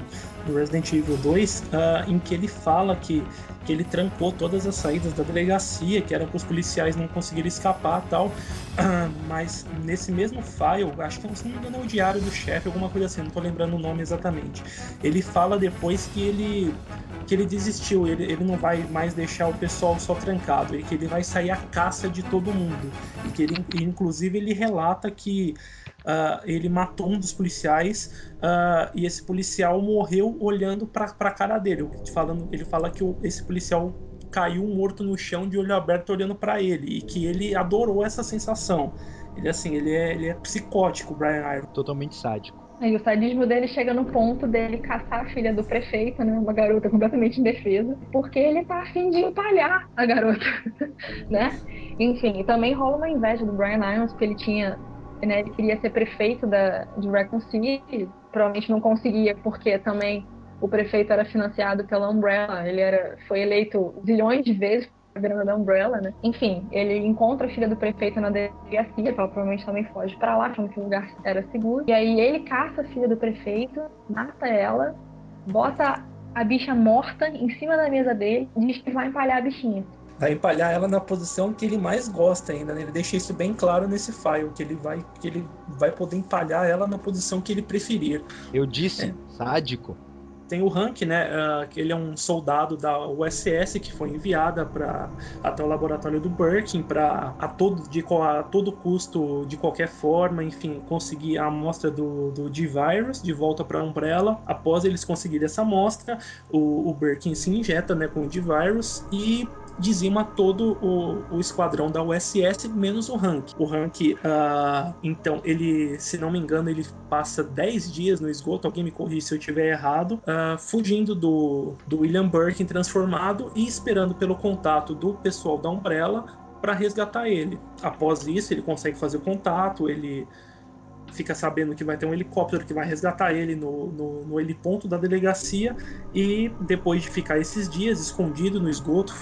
no Resident Evil 2 uh, ah, em que ele fala que, que ele trancou todas as saídas da delegacia, que era para os policiais não conseguirem escapar tal. <clears throat> Mas nesse mesmo file, acho que se não me engano é o diário do chefe, alguma coisa assim, não estou lembrando o nome exatamente. Ele fala depois que ele que ele desistiu, ele, ele não vai mais deixar o pessoal só trancado, e que ele vai sair à caça de todo mundo. E que ele, inclusive, ele relata que uh, ele matou um dos policiais uh, e esse policial morreu olhando para a cara dele. Falando, ele fala que o, esse policial caiu morto no chão de olho aberto olhando para ele e que ele adorou essa sensação. Ele assim, ele é, ele é psicótico, Brian Iron.
Totalmente sádico.
E o sadismo dele chega no ponto dele caçar a filha do prefeito, né? Uma garota completamente indefesa, porque ele tá afim de empalhar a garota, <laughs> né? Enfim, também rola uma inveja do Brian Irons, porque ele tinha, né? Ele queria ser prefeito da, de Raccoon City, provavelmente não conseguia, porque também o prefeito era financiado pela Umbrella, ele era, foi eleito zilhões de vezes grana da Umbrella, né? Enfim, ele encontra a filha do prefeito na delegacia, ela provavelmente também foge para lá, achando que o lugar era seguro. E aí ele caça a filha do prefeito, mata ela, bota a bicha morta em cima da mesa dele e diz que vai empalhar a bichinha.
Vai empalhar ela na posição que ele mais gosta ainda, né? Ele deixa isso bem claro nesse file, que ele vai, que ele vai poder empalhar ela na posição que ele preferir.
Eu disse, é. sádico
tem o Hank, né? Uh, que ele é um soldado da USS que foi enviada para até o laboratório do Birkin para a todo de a todo custo, de qualquer forma, enfim, conseguir a amostra do, do D-Virus de volta para a Umbrella. Após eles conseguirem essa amostra, o, o Birkin se injeta, né, com o D-Virus e dizima todo o, o esquadrão da USS, menos o Hank. O Hank, uh, então, ele, se não me engano, ele passa 10 dias no esgoto, alguém me corrija se eu estiver errado, uh, fugindo do, do William Birkin transformado e esperando pelo contato do pessoal da Umbrella para resgatar ele. Após isso, ele consegue fazer contato, ele fica sabendo que vai ter um helicóptero que vai resgatar ele no, no, no heliponto da delegacia e depois de ficar esses dias escondido no esgoto,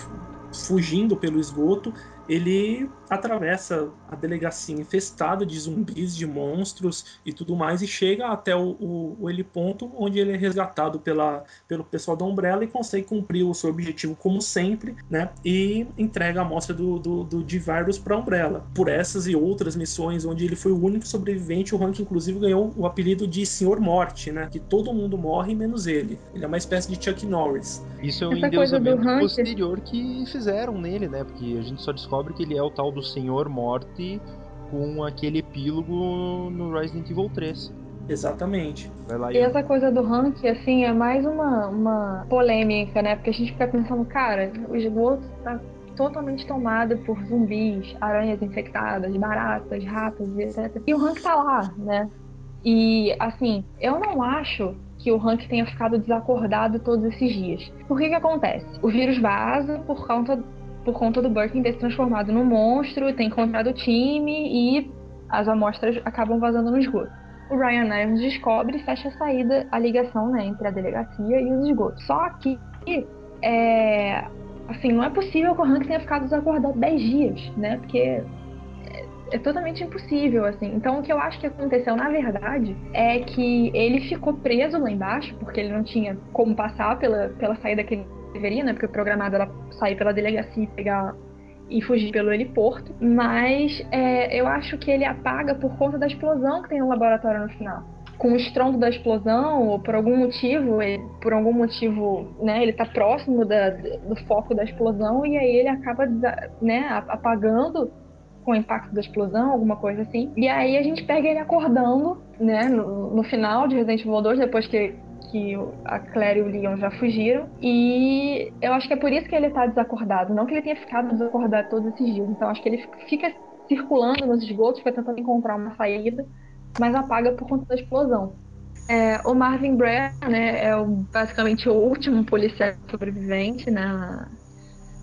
fugindo pelo esgoto, ele atravessa a delegacia infestada de zumbis, de monstros e tudo mais, e chega até o, o, o heliponto, onde ele é resgatado pela, pelo pessoal da Umbrella e consegue cumprir o seu objetivo como sempre, né? E entrega a amostra do, do, do D-Virus para a Umbrella. Por essas e outras missões, onde ele foi o único sobrevivente, o Hank inclusive ganhou o apelido de Senhor Morte, né? Que todo mundo morre menos ele. Ele é uma espécie de Chuck Norris.
Isso é um endeusamento posterior que fizeram nele, né? Porque a gente só descobre que ele é o tal do Senhor Morte com aquele epílogo no Resident Evil 3.
Exatamente.
e essa coisa do Hank, assim, é mais uma, uma polêmica, né? Porque a gente fica pensando, cara, o esgoto tá totalmente tomado por zumbis, aranhas infectadas, baratas, ratos e etc. E o Hank tá lá, né? E, assim, eu não acho que o Hank tenha ficado desacordado todos esses dias. Por que que acontece? O vírus vaza por conta por conta do Birkin ter se transformado num monstro, ter encontrado o time e as amostras acabam vazando no esgoto. O Ryan Irons descobre e fecha a saída, a ligação né, entre a delegacia e os esgotos. Só que, é, assim, não é possível que o Hank tenha ficado desacordado 10 dias, né? Porque é, é totalmente impossível, assim. Então, o que eu acho que aconteceu, na verdade, é que ele ficou preso lá embaixo, porque ele não tinha como passar pela, pela saída que ele deveria, né? Porque o programado era sair pela delegacia e pegar e fugir pelo heliporto, mas é, eu acho que ele apaga por conta da explosão que tem no laboratório no final. Com o estrondo da explosão, ou por algum motivo, ele, por algum motivo, né, ele tá próximo da, do foco da explosão e aí ele acaba, né, apagando com o impacto da explosão, alguma coisa assim. E aí a gente pega ele acordando, né, no, no final de Resident Evil 2, depois que que a Claire e o Leon já fugiram. E eu acho que é por isso que ele tá desacordado. Não que ele tenha ficado desacordado todos esses dias. Então acho que ele fica circulando nos esgotos, fica tentando encontrar uma saída mas apaga por conta da explosão. É, o Marvin Brea, né, é o, basicamente o último policial sobrevivente na,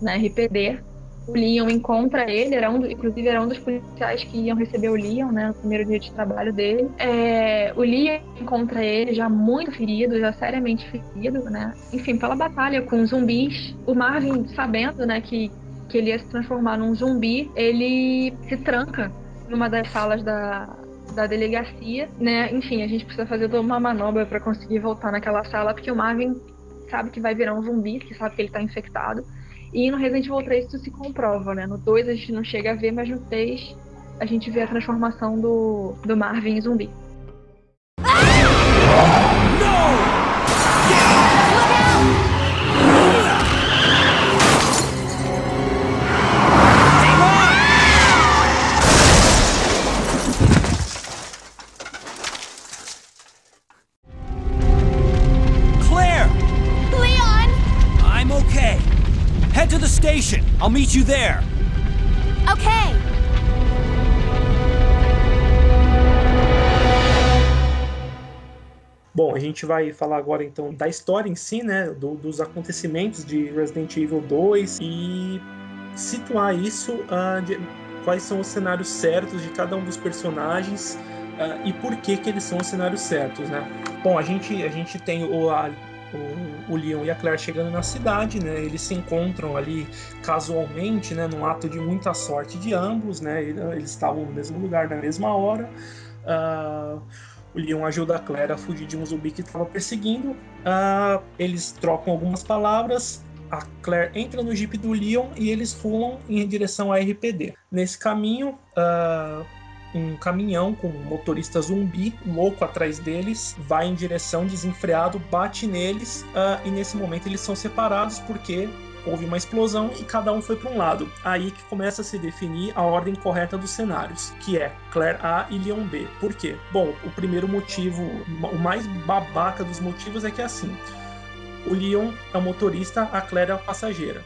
na RPD. O Leon encontra ele, era um, inclusive era um dos policiais que iam receber o Leon, né, no primeiro dia de trabalho dele. É, o Leon encontra ele já muito ferido, já seriamente ferido, né. Enfim, pela batalha com zumbis. O Marvin, sabendo, né, que, que ele ia se transformar num zumbi, ele se tranca numa das salas da, da delegacia, né? Enfim, a gente precisa fazer toda uma manobra para conseguir voltar naquela sala, porque o Marvin sabe que vai virar um zumbi, que sabe que ele tá infectado. E no Resident Evil 3 isso se comprova, né? No 2 a gente não chega a ver, mas no 3 a gente vê a transformação do, do Marvin em zumbi.
I'll meet you there.
Okay.
Bom, a gente vai falar agora então da história em si, né? do- dos acontecimentos de Resident Evil 2 e situar isso, ah, de- quais são os cenários certos de cada um dos personagens ah, e por que que eles são os cenários certos, né? Bom, a gente, a gente tem o, a- o, o Leon e a Claire chegando na cidade, né? Eles se encontram ali casualmente, né? Num ato de muita sorte de ambos, né? Eles estavam no mesmo lugar na mesma hora. Ah, o Leon ajuda a Claire a fugir de um zumbi que estava perseguindo. Ah, eles trocam algumas palavras. A Claire entra no jeep do Leon e eles rumam em direção à RPD. Nesse caminho, ah, um caminhão com um motorista zumbi louco atrás deles vai em direção desenfreado, bate neles ah, e nesse momento eles são separados porque houve uma explosão e cada um foi para um lado. Aí que começa a se definir a ordem correta dos cenários, que é Claire A e Leon B. Por quê? Bom, o primeiro motivo, o mais babaca dos motivos é que é assim: o Leon é o motorista, a Claire é a passageira.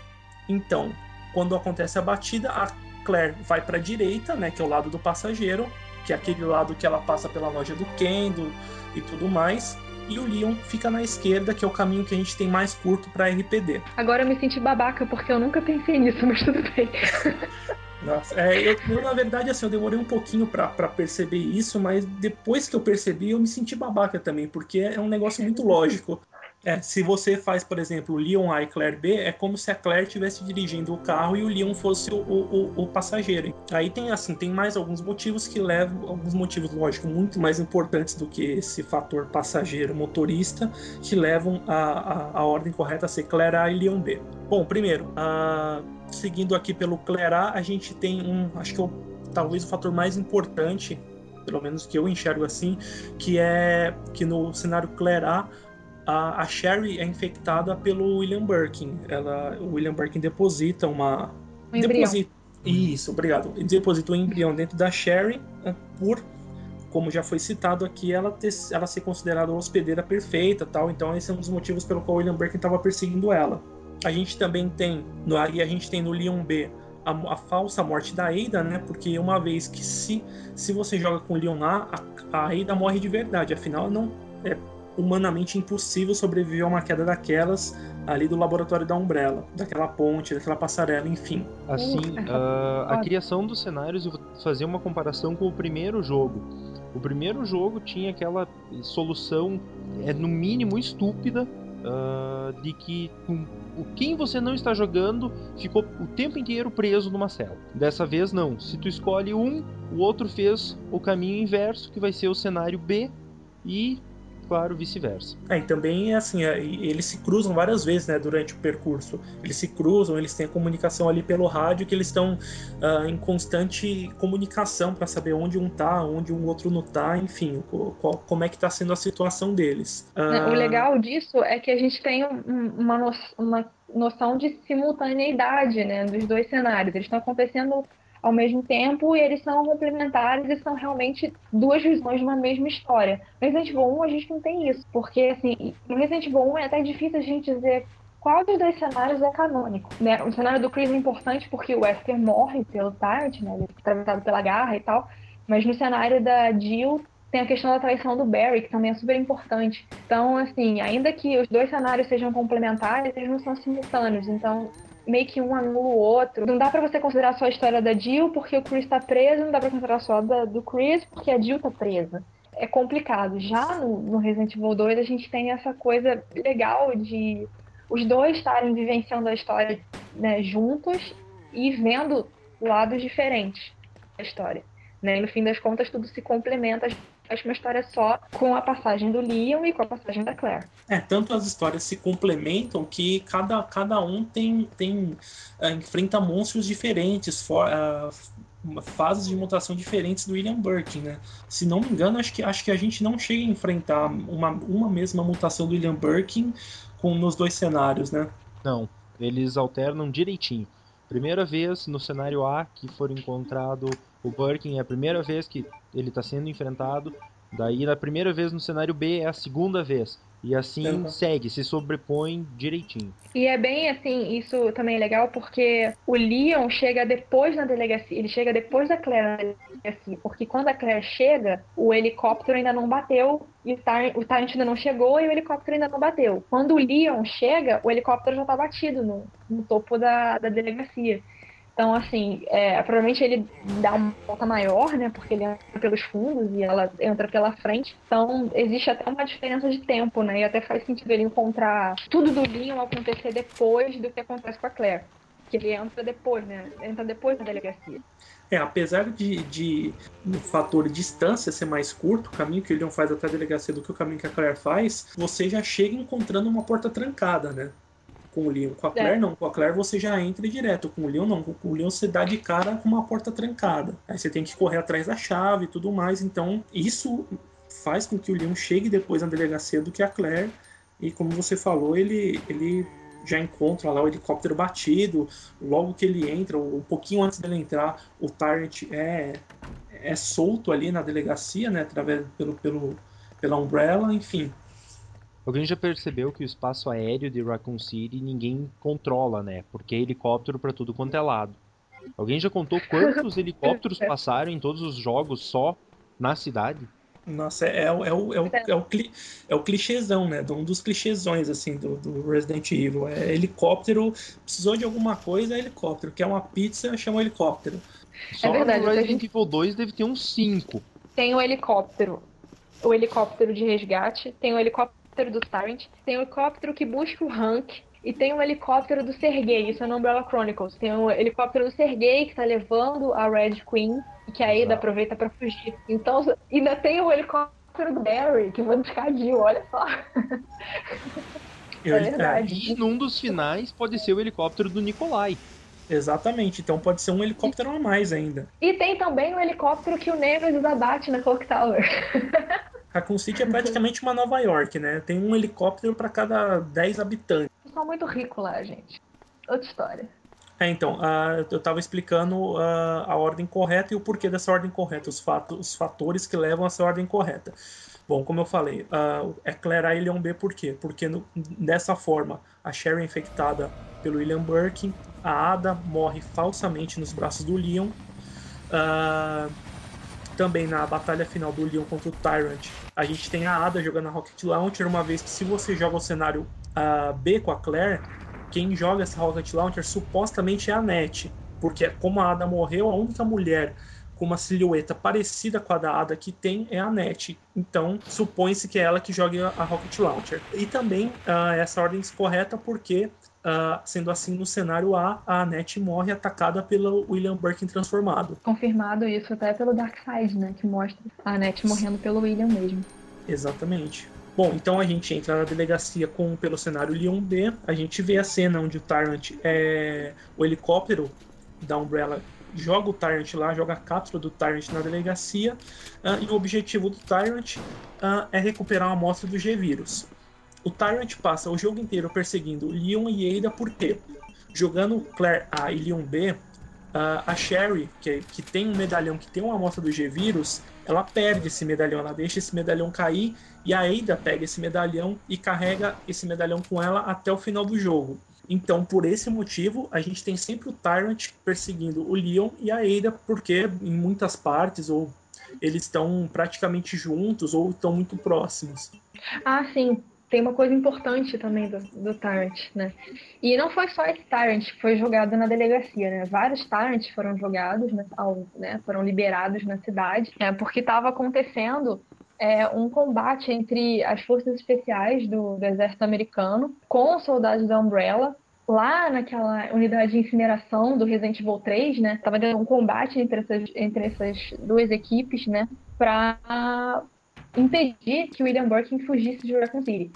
Então, quando acontece a batida, a Claire vai para a direita, né, que é o lado do passageiro, que é aquele lado que ela passa pela loja do Kendo e tudo mais. E o Leon fica na esquerda, que é o caminho que a gente tem mais curto para RPD.
Agora eu me senti babaca porque eu nunca pensei nisso, <laughs> mas tudo bem. <laughs>
Nossa, é, eu, eu, na verdade, assim, eu demorei um pouquinho pra perceber isso, mas depois que eu percebi, eu me senti babaca também, porque é um negócio <laughs> muito lógico. É, se você faz, por exemplo, Leon A e Claire B, é como se a Claire estivesse dirigindo o carro e o Leon fosse o, o, o, passageiro. Aí tem assim, tem mais alguns motivos que levam, alguns motivos, lógico, muito mais importantes do que esse fator passageiro motorista, que levam a, a, a ordem correta a ser Claire A e Leon B. Bom, primeiro, seguindo aqui pelo Claire A, a gente tem um, acho que é o, talvez o fator mais importante, pelo menos que eu enxergo assim, que é que no cenário Claire A a, a Sherry é infectada pelo William Birkin. Ela, o William Birkin deposita uma.
Um embrião.
deposita, isso, obrigado. Ele deposita um embrião dentro da Sherry né, por, como já foi citado aqui, ela, ter, ela ser considerada uma hospedeira perfeita tal. Então, esse é um dos motivos pelo qual o William Birkin estava perseguindo ela. A gente também tem, no, aí a gente tem no Leon B a, a, falsa morte da Ada, né? Porque uma vez que se, se você joga com o Leon A, a, a Ada morre de verdade. Afinal, não é humanamente impossível sobreviver a uma queda daquelas ali do laboratório da Umbrella, daquela ponte, daquela passarela, enfim.
Assim, uh, a criação dos cenários, eu vou fazer uma comparação com o primeiro jogo. O primeiro jogo tinha aquela solução, é no mínimo estúpida, uh, de que um, quem você não está jogando ficou o tempo inteiro preso numa cela. Dessa vez não. Se tu escolhe um, o outro fez o caminho inverso, que vai ser o cenário B, e claro, vice-versa.
É, e também, assim, é, eles se cruzam várias vezes, né, durante o percurso. Eles se cruzam, eles têm a comunicação ali pelo rádio, que eles estão uh, em constante comunicação para saber onde um tá, onde um outro não tá, enfim, qual, como é que tá sendo a situação deles.
Uh... O legal disso é que a gente tem uma, no, uma noção de simultaneidade, né, dos dois cenários. Eles estão acontecendo ao mesmo tempo e eles são complementares e são realmente duas visões de uma mesma história. No Resident Evil 1 a gente não tem isso, porque assim, no Resident Evil 1 é até difícil a gente dizer qual dos dois cenários é canônico. Né? O cenário do Chris é importante porque o Wesker morre pelo Tyrant, né? ele é atravessado pela garra e tal, mas no cenário da Jill tem a questão da traição do Barry, que também é super importante. Então, assim, ainda que os dois cenários sejam complementares, eles não são simultâneos. Então, meio que um anula o outro. Não dá para você considerar só a história da Jill porque o Chris tá preso, não dá pra considerar só da, do Chris porque a Jill tá presa. É complicado. Já no, no Resident Evil 2 a gente tem essa coisa legal de os dois estarem vivenciando a história né, juntos e vendo lados diferentes da história. Né? E no fim das contas tudo se complementa acho uma história só com a passagem do Leon e com a passagem da Claire.
É, tanto as histórias se complementam que cada, cada um tem, tem uh, enfrenta monstros diferentes, for, uh, fases de mutação diferentes do William Birkin, né? Se não me engano, acho que, acho que a gente não chega a enfrentar uma, uma mesma mutação do William Birkin com, nos dois cenários, né?
Não, eles alternam direitinho. Primeira vez no cenário A que for encontrado o Birkin, é a primeira vez que ele está sendo enfrentado. Daí, na primeira vez no cenário B, é a segunda vez. E assim uhum. segue, se sobrepõe direitinho.
E é bem assim, isso também é legal porque o Leon chega depois na delegacia, ele chega depois da Claire na delegacia, porque quando a Claire chega, o helicóptero ainda não bateu e o Tarant ainda não chegou e o helicóptero ainda não bateu. Quando o Leon chega, o helicóptero já tá batido no, no topo da, da delegacia. Então, assim, é, provavelmente ele dá uma volta maior, né? Porque ele entra pelos fundos e ela entra pela frente. Então, existe até uma diferença de tempo, né? E até faz sentido ele encontrar tudo do Leon acontecer depois do que acontece com a Claire. Que ele entra depois, né? Entra depois da delegacia.
É, apesar de, de no fator distância ser mais curto, o caminho que o Leon faz até a delegacia do que o caminho que a Claire faz, você já chega encontrando uma porta trancada, né? Com o Leon. Com a Claire, é. não. Com a Claire você já entra direto. Com o Leon, não. Com o Leon você dá de cara com uma porta trancada. Aí você tem que correr atrás da chave e tudo mais. Então, isso faz com que o Leon chegue depois na delegacia do que a Claire. E como você falou, ele, ele já encontra lá o helicóptero batido. Logo que ele entra, um pouquinho antes dele entrar, o Tyrant é, é solto ali na delegacia, né? Através pelo, pelo, pela Umbrella, enfim.
Alguém já percebeu que o espaço aéreo de Raccoon City ninguém controla, né? Porque é helicóptero para tudo quanto é lado. Alguém já contou quantos <laughs> helicópteros passaram em todos os jogos só na cidade?
Nossa, é, é, o, é, o, é, o, é, o, é o clichêzão, né? Um dos clichêsões, assim, do, do Resident Evil. É helicóptero, precisou de alguma coisa, é helicóptero. Quer uma pizza, chama helicóptero.
Só é verdade, no Resident Evil 2 deve ter uns 5.
Tem o helicóptero. O helicóptero de resgate, tem o helicóptero helicóptero do Tyrant, tem o helicóptero que busca o Hank, e tem um helicóptero do Sergei, isso é no Umbrella Chronicles. Tem um helicóptero do Sergei que tá levando a Red Queen, e que a Ada aproveita para fugir. Então, ainda tem o helicóptero do Barry, que vai buscar a Jill, olha só. <laughs>
é verdade. E num dos finais pode ser o helicóptero do Nikolai.
Exatamente, então pode ser um helicóptero a mais ainda.
E tem também o helicóptero que o Nemesis abate na Clock Tower. <laughs>
Raccoon City é praticamente uma Nova York, né? Tem um helicóptero para cada 10 habitantes.
São muito rico lá, gente. Outra história.
É, então, uh, eu estava explicando uh, a ordem correta e o porquê dessa ordem correta, os, fatos, os fatores que levam a essa ordem correta. Bom, como eu falei, uh, é Claire A e Leon B por quê? Porque no, dessa forma, a Sherry é infectada pelo William Burke, a Ada morre falsamente nos braços do Leon, uh, também na batalha final do Leon contra o Tyrant, a gente tem a Ada jogando a Rocket Launcher, uma vez que se você joga o cenário uh, B com a Claire, quem joga essa Rocket Launcher supostamente é a Net, porque como a Ada morreu, a única mulher com uma silhueta parecida com a da Ada que tem é a Net. Então, supõe-se que é ela que joga a Rocket Launcher. E também uh, essa ordem é correta porque Uh, sendo assim, no cenário A, a Annette morre atacada pelo William Birkin transformado.
Confirmado isso até pelo Darkseid, né? Que mostra a Annette morrendo pelo William mesmo.
Exatamente. Bom, então a gente entra na delegacia com pelo cenário Leon B. A gente vê a cena onde o Tyrant é o helicóptero da Umbrella joga o Tyrant lá, joga a cápsula do Tyrant na delegacia. Uh, e o objetivo do Tyrant uh, é recuperar uma amostra do G-Vírus. O Tyrant passa o jogo inteiro perseguindo Leon e Ada por quê? Jogando Claire A e Leon B, Uh, a Sherry, que, que tem um medalhão que tem uma amostra do G-Vírus, ela perde esse medalhão, ela deixa esse medalhão cair e a Ada pega esse medalhão e carrega esse medalhão com ela até o final do jogo. Então, por esse motivo, a gente tem sempre o Tyrant perseguindo o Leon e a Ada, porque em muitas partes, ou eles estão praticamente juntos ou estão muito próximos.
Ah, sim. Tem uma coisa importante também do, do né? E não foi só esse Tyrant que foi jogado na delegacia, né? Vários Tyrants foram jogados, né? Ao, né? Foram liberados na cidade, né? Porque estava acontecendo é, um combate entre as forças especiais do, do exército americano com os soldados da Umbrella lá naquela unidade de incineração do Resident Evil 3, né? Tava dando um combate entre essas, entre essas duas equipes, né? Pra impedir que William Birkin fugisse de Raccoon City.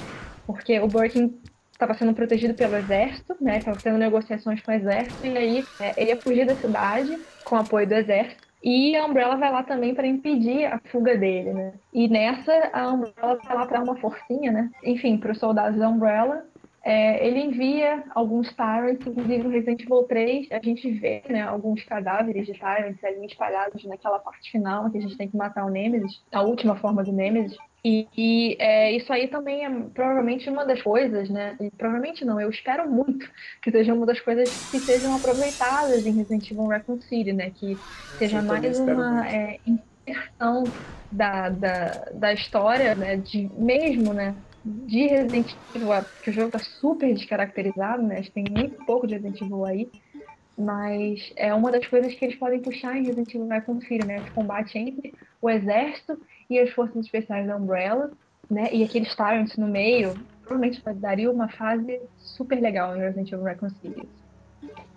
Porque o Birkin estava sendo protegido pelo exército, né? Estava tendo negociações com o exército, e aí é, ele ia fugir da cidade com apoio do exército. E a Umbrella vai lá também para impedir a fuga dele, né? E nessa, a Umbrella vai lá para uma forcinha, né? Enfim, para os soldados da Umbrella é, ele envia alguns Tyrants, inclusive no Resident Evil 3, a gente vê né, alguns cadáveres de Tyrants ali espalhados naquela parte final, que a gente tem que matar o Nemesis, a última forma do Nemesis. E, e é, isso aí também é provavelmente uma das coisas, né? E provavelmente não, eu espero muito que seja uma das coisas que sejam aproveitadas em Resident Evil Raccoon City, né? Que seja mais uma é, inserção da, da, da história, né? De, mesmo, né? De Resident Evil, porque o jogo tá super descaracterizado, né? Tem muito pouco de Resident Evil aí. Mas é uma das coisas que eles podem puxar em Resident Evil vai conferir, né? O combate entre o exército e as forças especiais da Umbrella, né? E aqueles Tyrants no meio, provavelmente daria uma fase super legal em Resident Evil Reconciliation.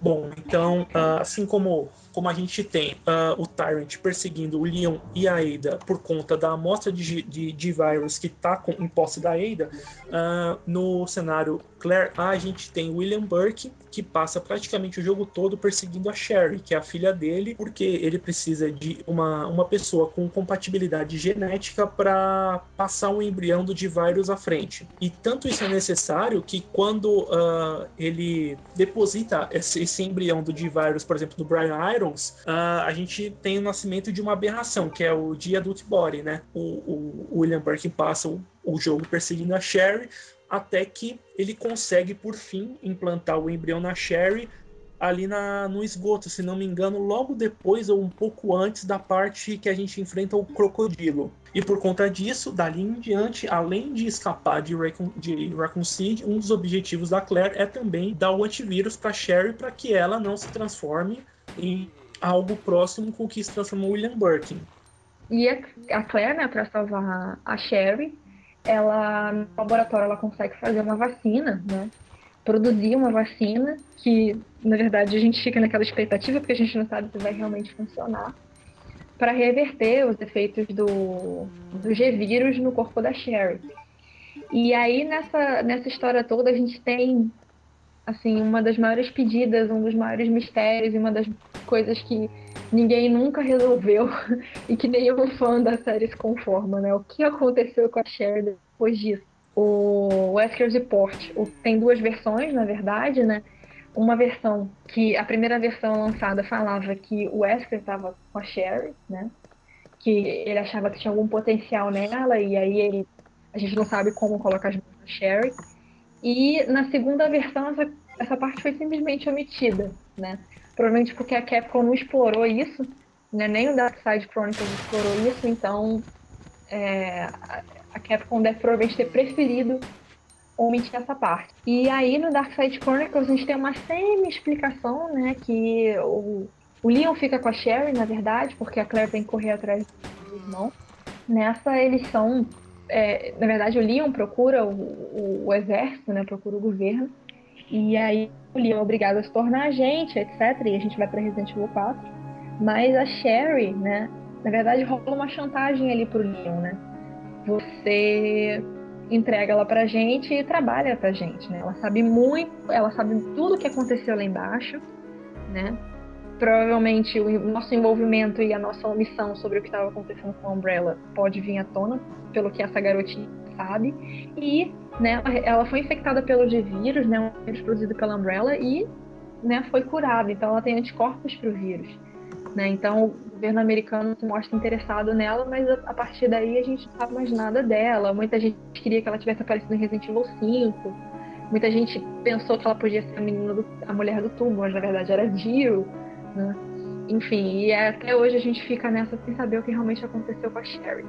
Bom, então, uh, assim como, como a gente tem uh, o Tyrant perseguindo o Leon e a Ada por conta da amostra de, de, de vírus que está em posse da Ada, uh, no cenário Claire A, a gente tem William Burke, que passa praticamente o jogo todo perseguindo a Sherry, que é a filha dele, porque ele precisa de uma, uma pessoa com compatibilidade genética para passar um embrião do D-Virus à frente. E tanto isso é necessário que quando uh, ele deposita esse, esse embrião do D-Virus, por exemplo, do Brian Irons, uh, a gente tem o nascimento de uma aberração, que é o D-Adult Body, né? O, o, o William Burke passa o, o jogo perseguindo a Sherry, até que ele consegue, por fim, implantar o embrião na Sherry ali na, no esgoto, se não me engano, logo depois ou um pouco antes da parte que a gente enfrenta o crocodilo. E por conta disso, dali em diante, além de escapar de, Raccoon, de Raccoon City, um dos objetivos da Claire é também dar o antivírus para Sherry para que ela não se transforme em algo próximo com o que se transformou William Birkin.
E a Claire, né, para salvar a Sherry, ela no laboratório ela consegue fazer uma vacina, né? Produzir uma vacina que, na verdade, a gente fica naquela expectativa porque a gente não sabe se vai realmente funcionar para reverter os efeitos do, do G-vírus no corpo da Sherry. E aí nessa nessa história toda a gente tem assim uma das maiores pedidas, um dos maiores mistérios e uma das coisas que ninguém nunca resolveu <laughs> e que nenhum fã da série se conforma, né? O que aconteceu com a Cher depois disso? O Wesker's Report tem duas versões, na verdade, né? Uma versão que a primeira versão lançada falava que o Wesker estava com a Sherry, né? Que ele achava que tinha algum potencial nela e aí ele a gente não sabe como colocar as mãos na Sherry. E na segunda versão essa, essa parte foi simplesmente omitida, né? provavelmente porque a Capcom não explorou isso, né? nem o Dark Side Chronicles explorou isso, então é, a Capcom deve provavelmente ter preferido omitir essa parte. E aí no Dark Side Chronicles a gente tem uma semi-explicação, né, que o, o Leon fica com a Sherry, na verdade, porque a Claire que correr atrás do irmão. Nessa eles são, é, na verdade o Leon procura o, o, o exército, né, procura o governo, e aí o Leon é obrigado a se tornar agente, etc. E a gente vai para Resident Evil 4. Mas a Sherry, né? Na verdade, rola uma chantagem ali pro Leon, né? Você entrega ela pra gente e trabalha pra gente, né? Ela sabe muito, ela sabe tudo o que aconteceu lá embaixo, né? Provavelmente o nosso envolvimento e a nossa omissão sobre o que estava acontecendo com a Umbrella pode vir à tona, pelo que essa garotinha sabe. E né, ela foi infectada pelo G-vírus, né, um vírus produzido pela Umbrella, e né, foi curada. Então ela tem anticorpos para o vírus. Né? Então o governo americano se mostra interessado nela, mas a, a, partir daí a gente não sabe mais nada dela. Muita gente queria que ela tivesse aparecido em Resident Evil 5. Muita gente pensou que ela podia ser a menina do, a mulher do tubo, mas na verdade era Jill. Né? enfim, e até hoje a gente fica nessa sem saber o que realmente aconteceu com a Sherry.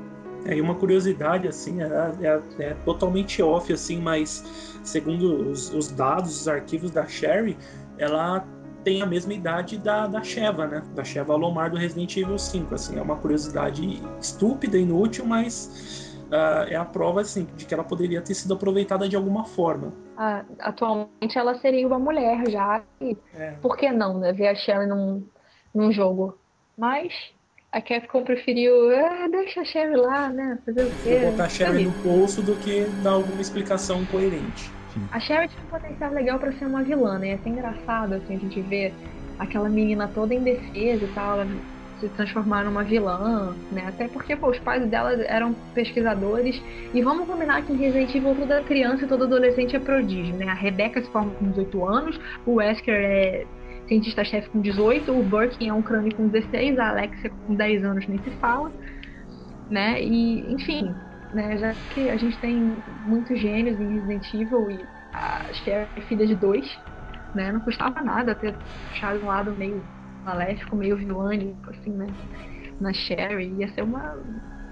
É, e uma curiosidade, assim, é, é, é, totalmente off, assim, mas segundo os, os, dados, os arquivos da Sherry, ela tem a mesma idade da, da Sheva, né? Da Sheva Alomar do Resident Evil 5, assim, é uma curiosidade estúpida, inútil, mas uh, é a prova, assim, de que ela poderia ter sido aproveitada de alguma forma.
Ah, atualmente ela seria uma mulher já, e é. por que não, né? Ver a Sherry num, num jogo. Mas a Capcom preferiu, ah, deixa a Sherry lá, né? Fazer o quê?
botar a Sherry no bolso do que dar alguma explicação coerente.
A Sherry tinha um potencial legal para ser uma vilã, né? Ia ser engraçado, assim, a gente ver aquela menina toda indefesa e tal, ela se transformar numa vilã, né? Até porque, pô, os pais dela eram pesquisadores. E vamos combinar que em Resident Evil toda criança e todo adolescente é prodígio, né? A Rebecca se forma com 18 anos, o Wesker é cientista-chefe com 18, o Birkin é um crânio com 16, a Alexia com 10 anos nem se fala, né? E, enfim, né, já que a gente tem muitos gênios em Resident Evil e a Cher é filha de dois, né? Não custava nada ter puxado um lado meio maléfico, meio vilânico, assim, né? Na Sherry. Ia ser uma.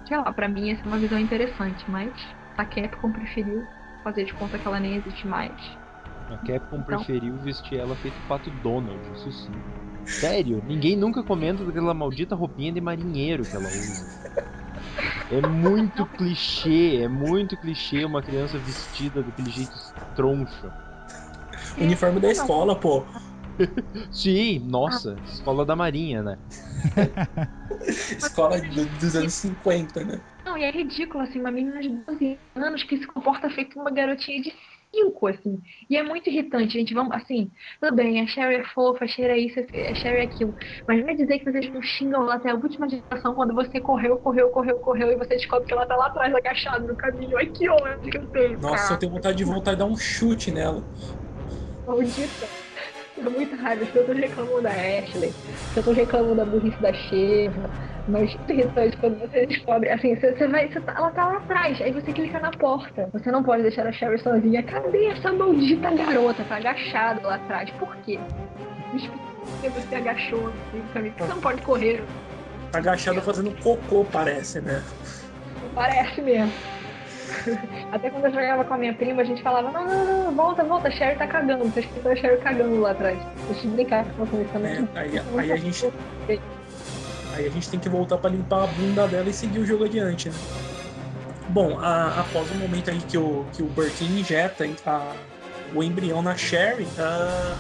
Sei lá, pra mim ia ser uma visão interessante, mas a Capcom preferiu fazer de conta que ela nem existe mais.
A Capcom então... preferiu vestir ela feito pato Donald, isso sim. Sério, ninguém nunca comenta daquela maldita roupinha de marinheiro que ela usa. É muito clichê, é muito clichê uma criança vestida daquele jeito troncho.
Uniforme da escola, pô. <laughs>
Sim, nossa, escola da Marinha, né? <laughs>
escola dos anos 50, né?
Não, e é ridículo, assim, uma menina de 12 anos que se comporta feito uma garotinha de cinco, assim. E é muito irritante, gente. Vamos, assim, tudo bem, a Sherry é fofa, a Sherry é isso, a Sherry é aquilo. Mas não é dizer que vocês não xingam ela até a última geração quando você correu, correu, correu, correu e você descobre que ela tá lá atrás, agachada no caminho. Ai, que ódio que eu tenho.
Nossa, eu tenho vontade de voltar e dar um chute nela.
Maldita. Tô muito raiva, eu tô reclamando da Ashley, eu tô reclamando da burrice da Sheva mas irritante quando você descobre, assim, você, você vai, você tá, ela tá lá atrás, aí você clica na porta. Você não pode deixar a Sherry sozinha. Cadê essa maldita garota? Tá agachada lá atrás. Por quê? Porque você agachou assim? Você não pode correr.
Tá agachada fazendo cocô, parece, né?
Parece mesmo. <laughs> Até quando eu jogava com a minha prima, a gente falava, não, não, não, volta, volta, a Sherry tá cagando. Você escutou a Sherry cagando lá atrás. Deixa eu brincar com vocês também.
É, aí, aí a gente Aí a gente tem que voltar para limpar a bunda dela e seguir o jogo adiante, né? Bom, a, após o momento aí que o, que o Birkin injeta a, o embrião na Sherry, uh,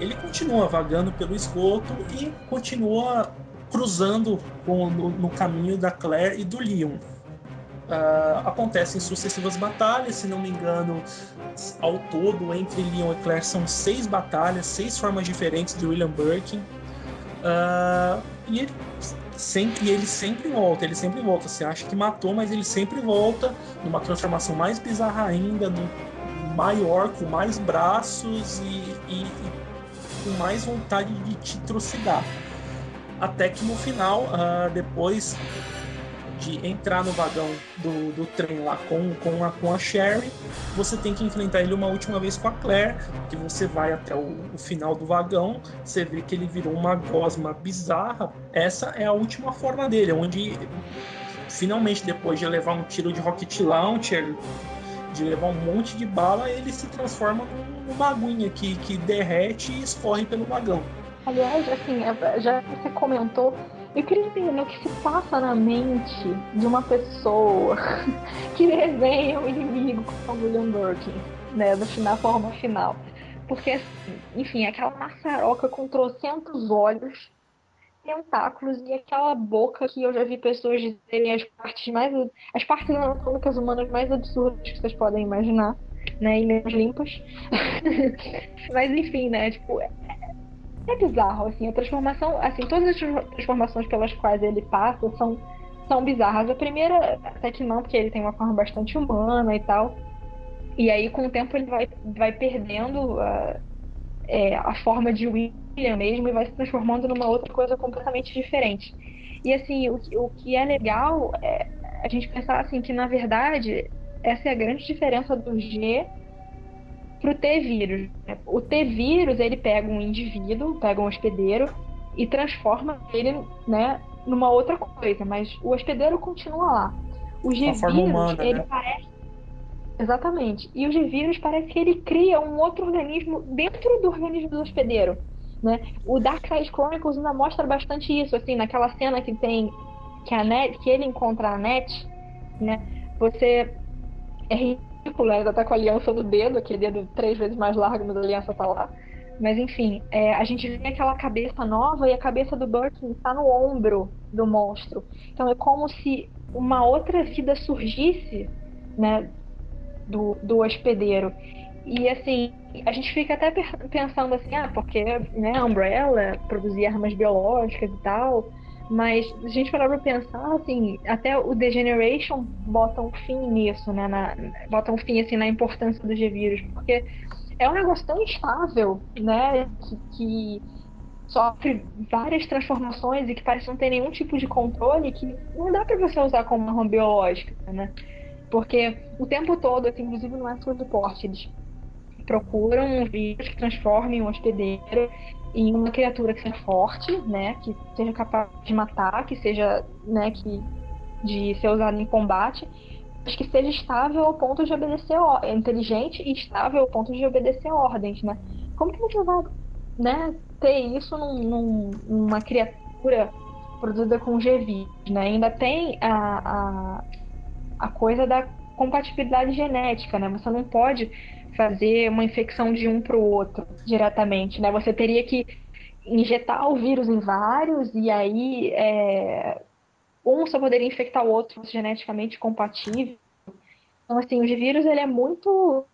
ele continua vagando pelo esgoto e continua cruzando com, no, no, caminho da Claire e do Leon. Uh, acontecem sucessivas batalhas, se não me engano, ao todo entre Leon e Claire são seis batalhas, seis formas diferentes de William Birkin. Uh, e ele sempre, ele sempre volta, ele sempre volta. Você acha que matou, mas ele sempre volta numa transformação mais bizarra ainda, no maior, com mais braços e, e, e com mais vontade de te trucidar. Até que no final, uh, depois de entrar no vagão do, do trem lá com, com, a, com a Sherry, você tem que enfrentar ele uma última vez com a Claire, que você vai até o, o final do vagão, você vê que ele virou uma gosma bizarra. Essa é a última forma dele, onde finalmente, depois de levar um tiro de rocket launcher, de levar um monte de bala, ele se transforma numa aguinha que, que derrete e escorre pelo vagão.
Aliás, assim, é, já você comentou eu queria entender o que se passa na mente de uma pessoa <laughs> que desenha o inimigo com o William Birkin, né, na forma final. Porque, assim, enfim, aquela maçaroca com trocentos olhos, tentáculos e aquela boca que eu já vi pessoas dizerem as partes mais. as partes anatômicas humanas mais absurdas que vocês podem imaginar, né? E menos limpas. <laughs> Mas enfim, né? Tipo, é bizarro, assim, a transformação, assim, todas as transformações pelas quais ele passa são, são bizarras. A primeira, até que não, porque ele tem uma forma bastante humana e tal. E aí, com o tempo, ele vai, vai perdendo a, é, a forma de William mesmo e vai se transformando numa outra coisa completamente diferente. E assim, o, o que é legal é a gente pensar assim que, na verdade, essa é a grande diferença do G para o T-vírus. Né? O T-vírus ele pega um indivíduo, pega um hospedeiro e transforma ele, né, numa outra coisa, mas o hospedeiro continua lá. O G-Vírus, ele né? parece Exatamente. E o G-Vírus parece que ele cria um outro organismo dentro do organismo do hospedeiro. Né? O Dark Side Chronicles ainda mostra bastante isso, assim, naquela cena que tem que a Net, que ele encontra a Net, né? Você é ridículo, né? ainda tá com a aliança no dedo, aquele dedo três vezes mais largo, mas a aliança tá lá. Mas enfim, é, a gente vê aquela cabeça nova e a cabeça do Birkin está no ombro do monstro. Então é como se uma outra vida surgisse, né, do, do hospedeiro. E assim, a gente fica até pensando assim, ah, porque né, a Umbrella produzia armas biológicas e tal, mas a gente parar pra pensar, assim, até o Degeneration bota um fim nisso, né? Na, bota um fim assim na importância do G-Vírus, porque é um negócio tão instável, né? Que, que, sofre várias transformações e que parece não ter nenhum tipo de controle que não dá para você usar como uma arma biológica, né? Porque o tempo todo, assim, inclusive no Astro do Porte, eles procuram um vírus que transforme um hospedeiro em uma criatura que seja forte, né, que seja capaz de matar, que seja, né, que de ser usado em combate, mas que seja estável ao ponto de obedecer, inteligente e estável ao ponto de obedecer ordens, né? Como que você vai, né, ter isso num, num, numa criatura produzida com GV, né? Ainda tem a, a, a coisa da compatibilidade genética, né? Você não pode fazer uma infecção de um para o outro diretamente, né? Você teria que injetar o vírus em vários e aí é, um só poderia infectar o outro geneticamente compatível. Então, assim, o vírus ele é muito,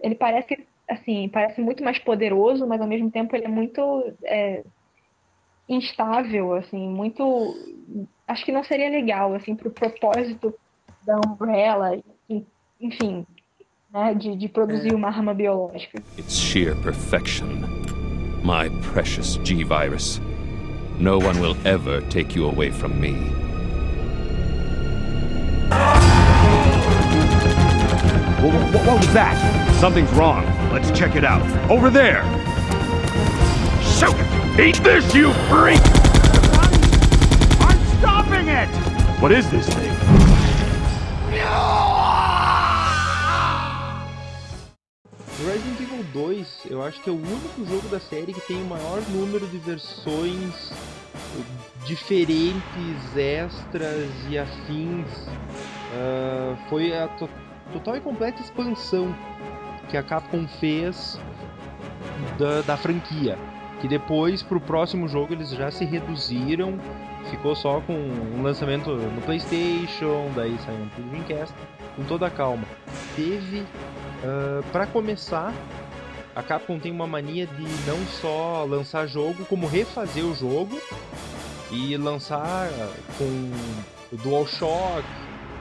ele parece assim, parece muito mais poderoso, mas ao mesmo tempo ele é muito é, instável, assim, muito, acho que não seria legal, assim, para o propósito da Umbrella, enfim, né, de, de produzir uma arma biológica.
It's sheer perfection. My precious G-Virus. No one will ever take you away from me.
What, what was that? Something's wrong. Let's check it out. Over there! Shoot! Eat this, you freak! I'm stopping it! What is this thing?
Resident Evil 2, eu acho que é o único jogo da série que tem o maior número de versões diferentes, extras e afins. Uh, foi a to total e completa expansão que a Capcom fez da, da franquia. Que depois, pro próximo jogo, eles já se reduziram. Ficou só com um lançamento no PlayStation, daí saiu pro Dreamcast, com toda a calma. Teve Uh, para começar, a Capcom tem uma mania de não só lançar jogo, como refazer o jogo e lançar com o DualShock,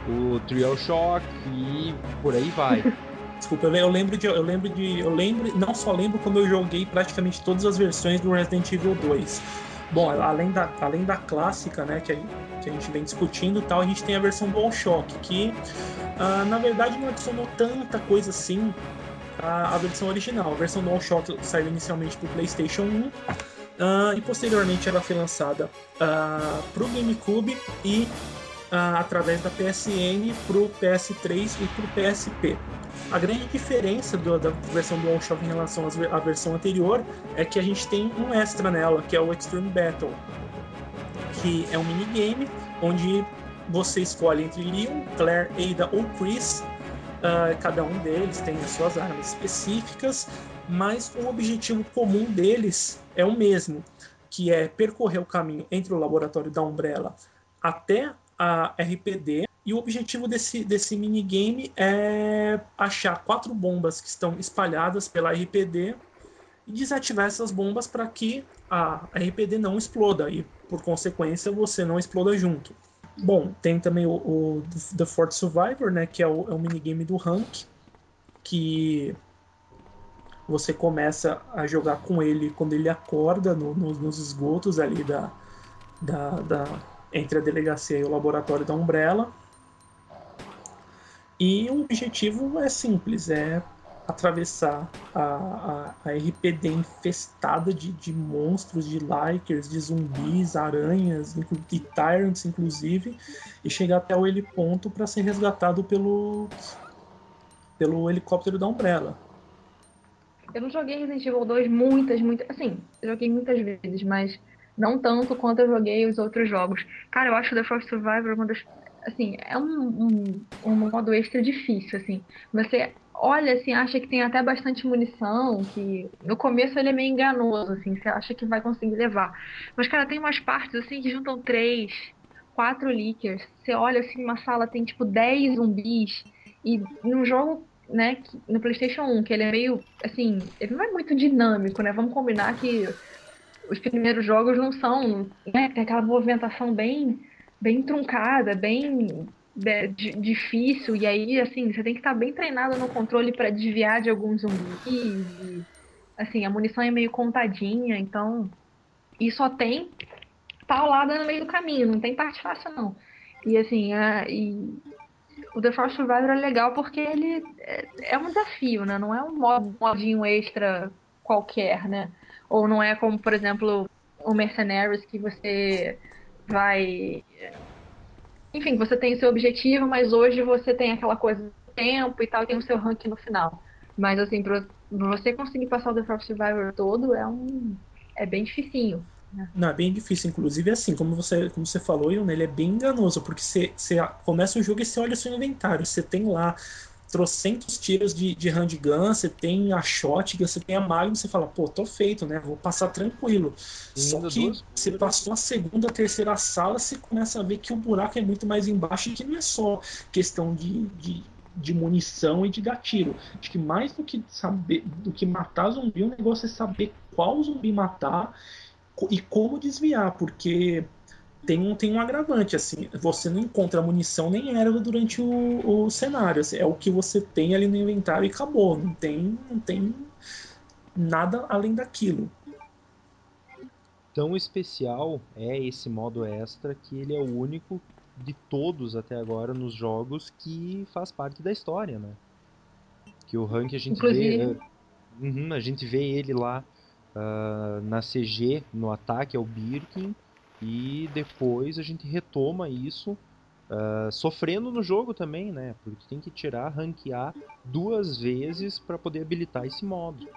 o TrialShock e por aí vai. <laughs>
Desculpa, eu lembro de. Eu lembro de. Eu lembro. Não só lembro como eu joguei praticamente todas as versões do Resident Evil 2. Bom, além da, além da clássica, né, que a, que a gente vem discutindo tal, a gente tem a versão DualShock, que uh, na verdade não adicionou tanta coisa assim à, versão original. A versão DualShock saiu inicialmente para o PlayStation 1 uh, ah, e posteriormente ela foi lançada uh, para o GameCube e através da PSN para o PS3 e para o PSP. A grande diferença do, da versão do DualShock em relação à versão anterior é que a gente tem um extra nela, que é o Extreme Battle, que é um minigame onde você escolhe entre Leon, Claire, Ada ou Chris. Uh, cada um deles tem as suas armas específicas, mas o objetivo comum deles é o mesmo, que é percorrer o caminho entre o laboratório da Umbrella até a RPD e o objetivo desse, desse minigame é achar quatro bombas que estão espalhadas pela RPD e desativar essas bombas para que a RPD não exploda e, por consequência, você não exploda junto. Bom, tem também o, o The Fort Survivor, né, que é o, é o minigame do rank, que você começa a jogar com ele quando ele acorda no, no, nos esgotos ali da, da, da, entre a delegacia e o laboratório da Umbrella. E o objetivo é simples, é atravessar a, a, a RPD infestada de, de monstros, de likers, de zumbis, aranhas, e tyrants, inclusive, e chegar até o heliponto para ser resgatado pelo, pelo helicóptero da Umbrella.
Eu não joguei Resident Evil 2 muitas, muitas. Assim, joguei muitas vezes, mas não tanto quanto eu joguei os outros jogos. Cara, eu acho The First Survivor uma das. Assim, é um, um, um modo extra difícil, assim. Você olha, assim, acha que tem até bastante munição, que no começo ele é meio enganoso, assim, você acha que vai conseguir levar. Mas, cara, tem umas partes, assim, que juntam três, quatro leakers. Você olha, assim, uma sala tem, tipo, dez zumbis. E num jogo, né, no PlayStation 1, que ele é meio, assim, ele não é muito dinâmico, né? Vamos combinar que os primeiros jogos não são, né, tem aquela movimentação bem, bem truncada, bem difícil, e aí, assim, você tem que estar bem treinado no controle para desviar de alguns zumbis. E, assim, a munição é meio contadinha, então. E só tem paulada no meio do caminho, não tem parte fácil, não. E, assim, a, e o The Force Survivor é legal porque ele é, é um desafio, né? Não é um modinho extra qualquer, né? Ou não é como, por exemplo, o Mercenaries que você vai enfim, você tem o seu objetivo, mas hoje você tem aquela coisa do tempo e tal, tem o seu ranking no final. Mas assim, pra você conseguir passar o The Force Survivor todo é um. é bem dificinho. Né?
Não, é bem difícil, inclusive assim, como você, como você falou, ele é bem enganoso, porque você, você começa o jogo e você olha o seu inventário, você tem lá trocentos tiros de, de handgun, você tem a shotgun, você tem a magnum, você fala, pô, tô feito, né? Vou passar tranquilo. Só que você passou a segunda, a terceira sala, você começa a ver que o buraco é muito mais embaixo e que não é só questão de, de, de munição e de gatilho. Acho que mais do que saber do que matar zumbi, o negócio é saber qual zumbi matar e como desviar, porque tem um, tem um agravante, assim, você não encontra munição nem erva durante o, o cenário, assim, é o que você tem ali no inventário e acabou, não tem, não tem nada além daquilo.
Tão especial é esse modo extra que ele é o único de todos até agora nos jogos que faz parte da história, né? Que o rank a gente Inclusive... vê, uh, uhum, a gente vê ele lá uh, na CG, no ataque ao Birkin, e depois a gente retoma isso uh, sofrendo no jogo também, né? Porque tem que tirar, ranquear duas vezes para poder habilitar esse modo.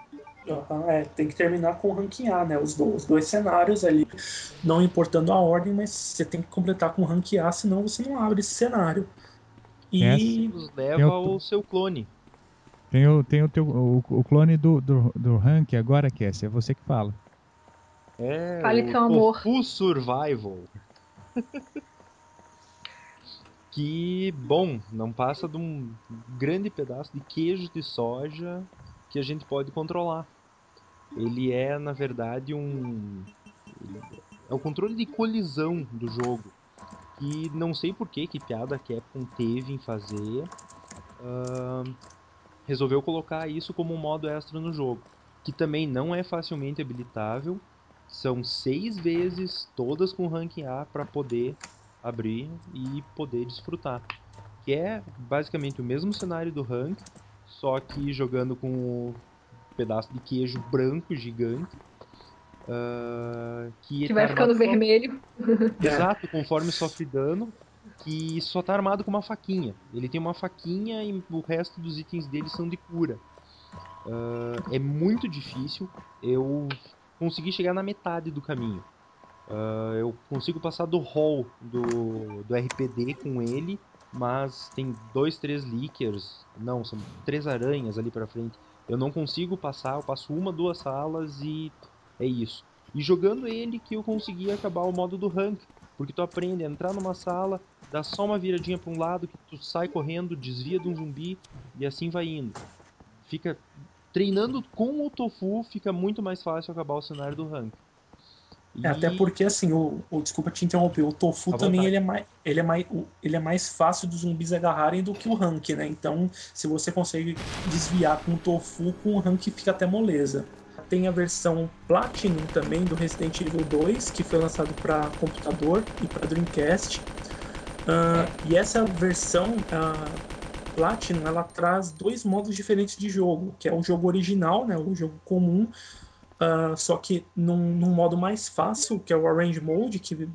Uhum, é, tem que terminar com ranquear, né? Os, do, os, dois cenários ali, não importando a ordem, mas você tem que completar com ranquear, senão você não abre esse cenário.
E nos leva ao seu clone.
Tem o, tem o, teu, o, o clone do, do, do rank agora, Cassie, é você que fala.
É,
Fale de seu amor.
Full Survival. <laughs> que, bom, não passa de um grande pedaço de queijo de soja que a gente pode controlar. Ele é, na verdade, um. É o controle de colisão do jogo. E não sei por que, que piada a Capcom teve em fazer. Uh, resolveu colocar isso como um modo extra no jogo. Que também não é facilmente habilitável são seis vezes, todas com ranking A, para poder abrir e poder desfrutar. Que é basicamente o mesmo cenário do rank, só que jogando com um pedaço de queijo branco gigante. Uh, que,
que vai tá ficando vermelho. <laughs>
Exato, conforme sofre dano. Que só tá armado com uma faquinha. Ele tem uma faquinha e o resto dos itens dele são de cura. Uh, é muito difícil. Eu consegui chegar na metade do caminho. Uh, eu consigo passar do hall do, do RPD com ele, mas tem dois, três leakers, não, são três aranhas ali pra frente. Eu não consigo passar, eu passo uma, duas salas e é isso. E jogando ele que eu consegui acabar o modo do rank, porque tu aprende a entrar numa sala, dá só uma viradinha para um lado, que tu sai correndo, desvia de um zumbi e assim vai indo. Fica treinando com o Tofu fica muito mais fácil acabar o cenário do rank.
E... É, até porque assim, o, o, desculpa te interromper, o Tofu também ele é, mais, ele, é mais, ele é mais fácil dos zumbis agarrarem do que o rank, né? Então, se você consegue desviar com o Tofu, com o rank fica até moleza. Tem a versão Platinum também do Resident Evil 2, que foi lançado para computador e para Dreamcast. Uh, e essa versão uh, Platinum ela traz dois modos diferentes de jogo, que é o jogo original, né, o jogo comum, uh, só que num, num, modo mais fácil, que é o Arrange Mode, que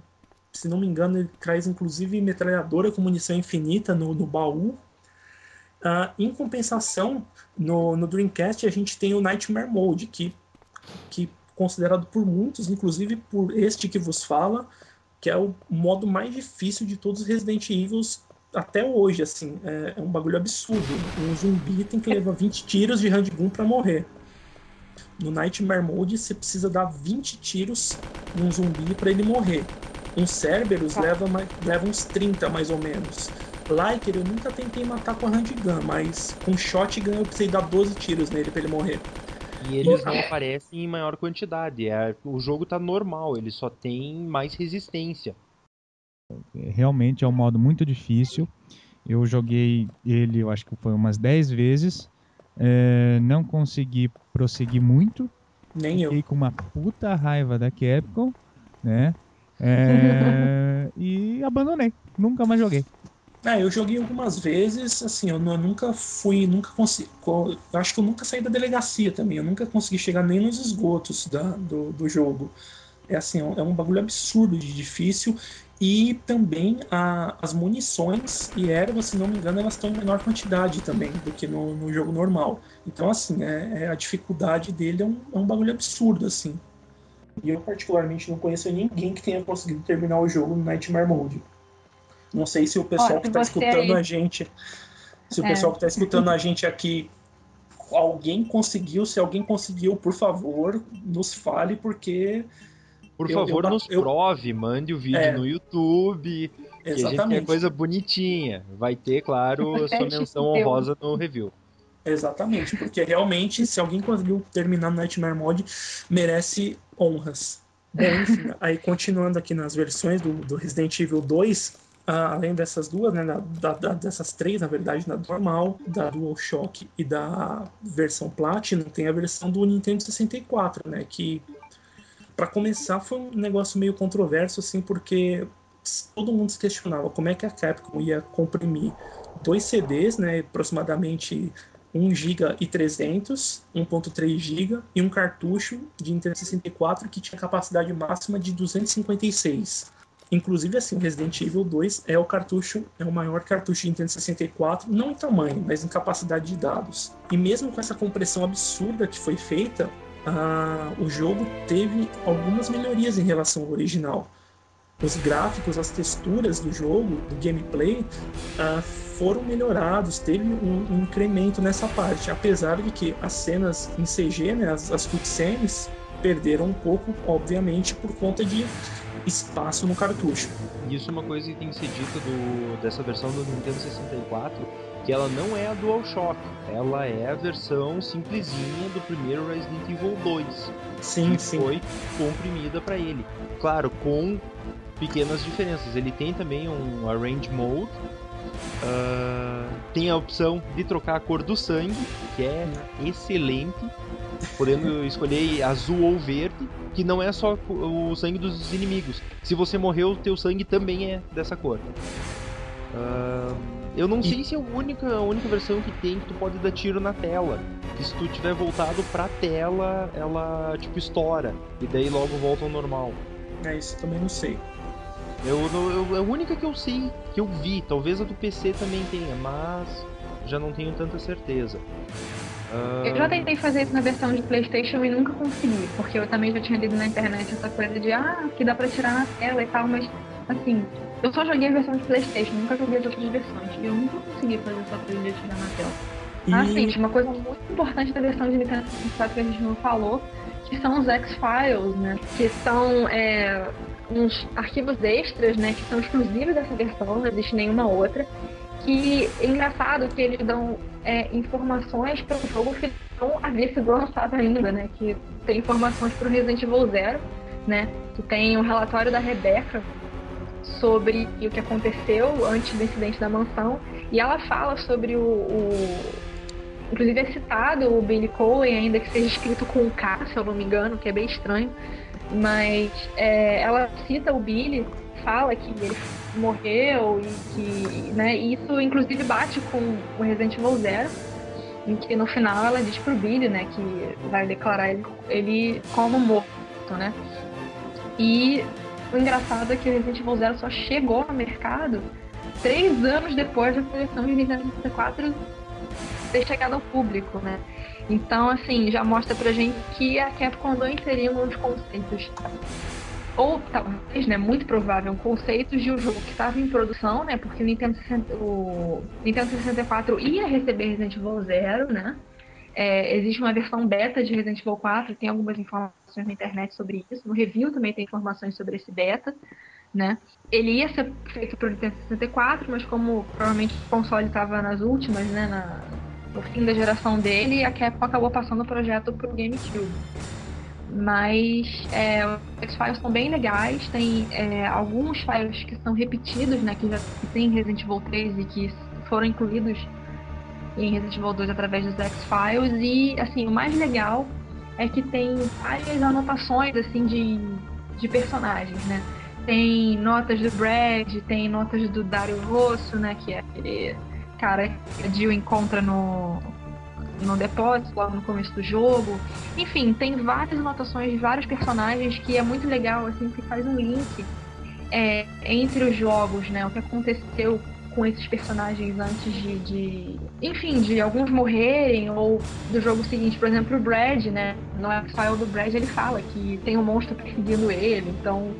se não me engano ele traz inclusive metralhadora com munição infinita no, no baú. Uh, em compensação, no, no Dreamcast a gente tem o Nightmare Mode, que, que considerado por muitos, inclusive por este que vos fala, que é o modo mais difícil de todos os Resident Evil até hoje, assim, é, é, um bagulho absurdo. Um zumbi tem que levar 20 tiros de handgun para morrer. No Nightmare Mode, você precisa dar 20 tiros num zumbi para ele morrer. Um Cerberus tá. leva, leva uns 30, mais ou menos. Liker, eu nunca tentei matar com a handgun, mas com shotgun eu precisei dar 12 tiros nele para ele morrer.
E eles não aparecem em maior quantidade. É, o jogo tá normal, ele só tem mais resistência.
Realmente é um modo muito difícil. Eu joguei ele, eu acho que foi umas 10 vezes. É, não consegui prosseguir muito.
Nem
Fiquei
eu.
com uma puta raiva da Capcom, né? É, <laughs> e abandonei. Nunca mais joguei.
É, eu joguei algumas vezes, assim, eu, eu nunca fui, nunca consegui. Acho que eu nunca saí da delegacia também, eu nunca consegui chegar nem nos esgotos da, do, do jogo. É assim, é um bagulho absurdo de difícil. E também a, as munições e ervas, se não me engano, elas estão em menor quantidade também do que no, no jogo normal. Então, assim, é, é a dificuldade dele é um, é um bagulho absurdo, assim. E eu, particularmente, não conheço ninguém que tenha conseguido terminar o jogo no Nightmare Mode. Não sei se o pessoal que está escutando aí... a gente, se o é. pessoal que está escutando a gente aqui, alguém conseguiu, se alguém conseguiu, por favor, nos fale, porque.
Por eu, favor, eu, nos eu, prove, mande o vídeo é, no YouTube. Exatamente. Que a gente quer coisa bonitinha. Vai ter, claro, <laughs> sua menção honrosa no review.
Exatamente, porque realmente, se alguém conseguiu terminar no Nightmare Mod, merece honras. Bom, <laughs> enfim, aí continuando aqui nas versões do, do Resident Evil 2, Uh, além dessas duas, né, da, da, dessas três, na verdade, da normal, da DualShock e da versão Platinum, tem a versão do Nintendo 64, né, que para começar foi um negócio meio controverso, assim, porque todo mundo se questionava como é que a Capcom ia comprimir dois CDs, né, aproximadamente 1 GB e 300, 1.3 GB e um cartucho de Nintendo 64 que tinha capacidade máxima de 256. Inclusive, assim, Resident Evil 2 é o cartucho, é o maior cartucho de Nintendo 64, não em tamanho, mas em capacidade de dados. E mesmo com essa compressão absurda que foi feita, uh, o jogo teve algumas melhorias em relação ao original. Os gráficos, as texturas do jogo, do gameplay, uh, foram melhorados, teve um, incremento nessa parte, apesar de que as cenas em CG, né, as, as cutscenes, perderam um pouco, obviamente, por conta de espaço no cartucho.
Isso é uma coisa que tem que ser dita dessa versão do Nintendo 64, que ela não é a DualShock, ela é a versão simplesinha do primeiro Resident Evil 2.
Sim,
que
sim.
Foi comprimida para ele. Claro, com pequenas diferenças. Ele tem também um Arrange Mode, Uh, tem a opção de trocar a cor do sangue, que é excelente, <laughs> podendo escolher azul ou verde, que não é só o sangue dos inimigos. Se você morreu, o teu sangue também é dessa cor. Uh, eu não e... sei se é a única, a única versão que tem que tu pode dar tiro na tela. Que se tu tiver voltado pra tela, ela tipo estoura. E daí logo volta ao normal.
É, isso também não sei.
Eu, eu, é a única que eu sei, que eu vi. Talvez a do PC também tenha, mas já não tenho tanta certeza.
Uh... Eu já tentei fazer isso na versão de PlayStation e nunca consegui, porque eu também já tinha lido na internet essa coisa de ah, que dá pra tirar na tela e tal, mas assim, eu só joguei a versão de PlayStation, nunca joguei as outras versões e eu nunca consegui fazer essa coisa de tirar na tela. E... Ah, sim, uma coisa muito importante da versão de Nintendo 64 que a gente não falou, que são os X-Files, né? Que são é, uns arquivos extras, né, que são exclusivos dessa versão, não existe nenhuma outra. Que é engraçado que eles dão é, informações para o jogo que não havia sido lançado ainda, né? Que tem informações para o Resident Evil Zero, né? Que tem um relatório da Rebecca sobre o que aconteceu antes do incidente da mansão e ela fala sobre o, o inclusive é citado o Billy Cohen ainda que seja escrito com K, se eu não me engano, que é bem estranho mas é, ela cita o Billy fala que ele morreu e que, né, isso inclusive bate com o Resident Evil Zero, em que no final ela diz pro Billy, né, que vai declarar ele, ele como morto, né? E o engraçado é que o Resident Evil Zero só chegou no mercado três anos depois da coleção de Nintendo 64 ter chegado ao público, né? Então, assim, já mostra pra gente que a Capcom andou inserindo uns conceitos ou talvez, né, muito provável, conceitos de um jogo que estava em produção, né, porque o Nintendo, 60, o Nintendo 64 ia receber Resident Evil Zero, né, é, existe uma versão beta de Resident Evil 4, tem algumas informações na internet sobre isso, no review também tem informações sobre esse beta, né, ele ia ser feito para o Nintendo 64, mas como provavelmente o console estava nas últimas, né, na, no fim da geração dele, a Capcom acabou passando o projeto para o GameCube. Mas é, os X-Files são bem legais, tem é, alguns files que são repetidos, né, que já tem Resident Evil 3 e que foram incluídos em Resident Evil 2 através dos X-Files e assim, o mais legal é que tem várias anotações assim de, de personagens, né? Tem notas do Brad, tem notas do Dario Rosso, né, que é aquele cara que a Jill encontra no no depósito, logo no começo do jogo. Enfim, tem várias anotações de vários personagens que é muito legal, assim, que faz um link é, entre os jogos, né? O que aconteceu com esses personagens antes de, de, enfim, de alguns morrerem ou do jogo seguinte, por exemplo, o Brad, né? No X-File do Brad ele fala que tem um monstro perseguindo ele, então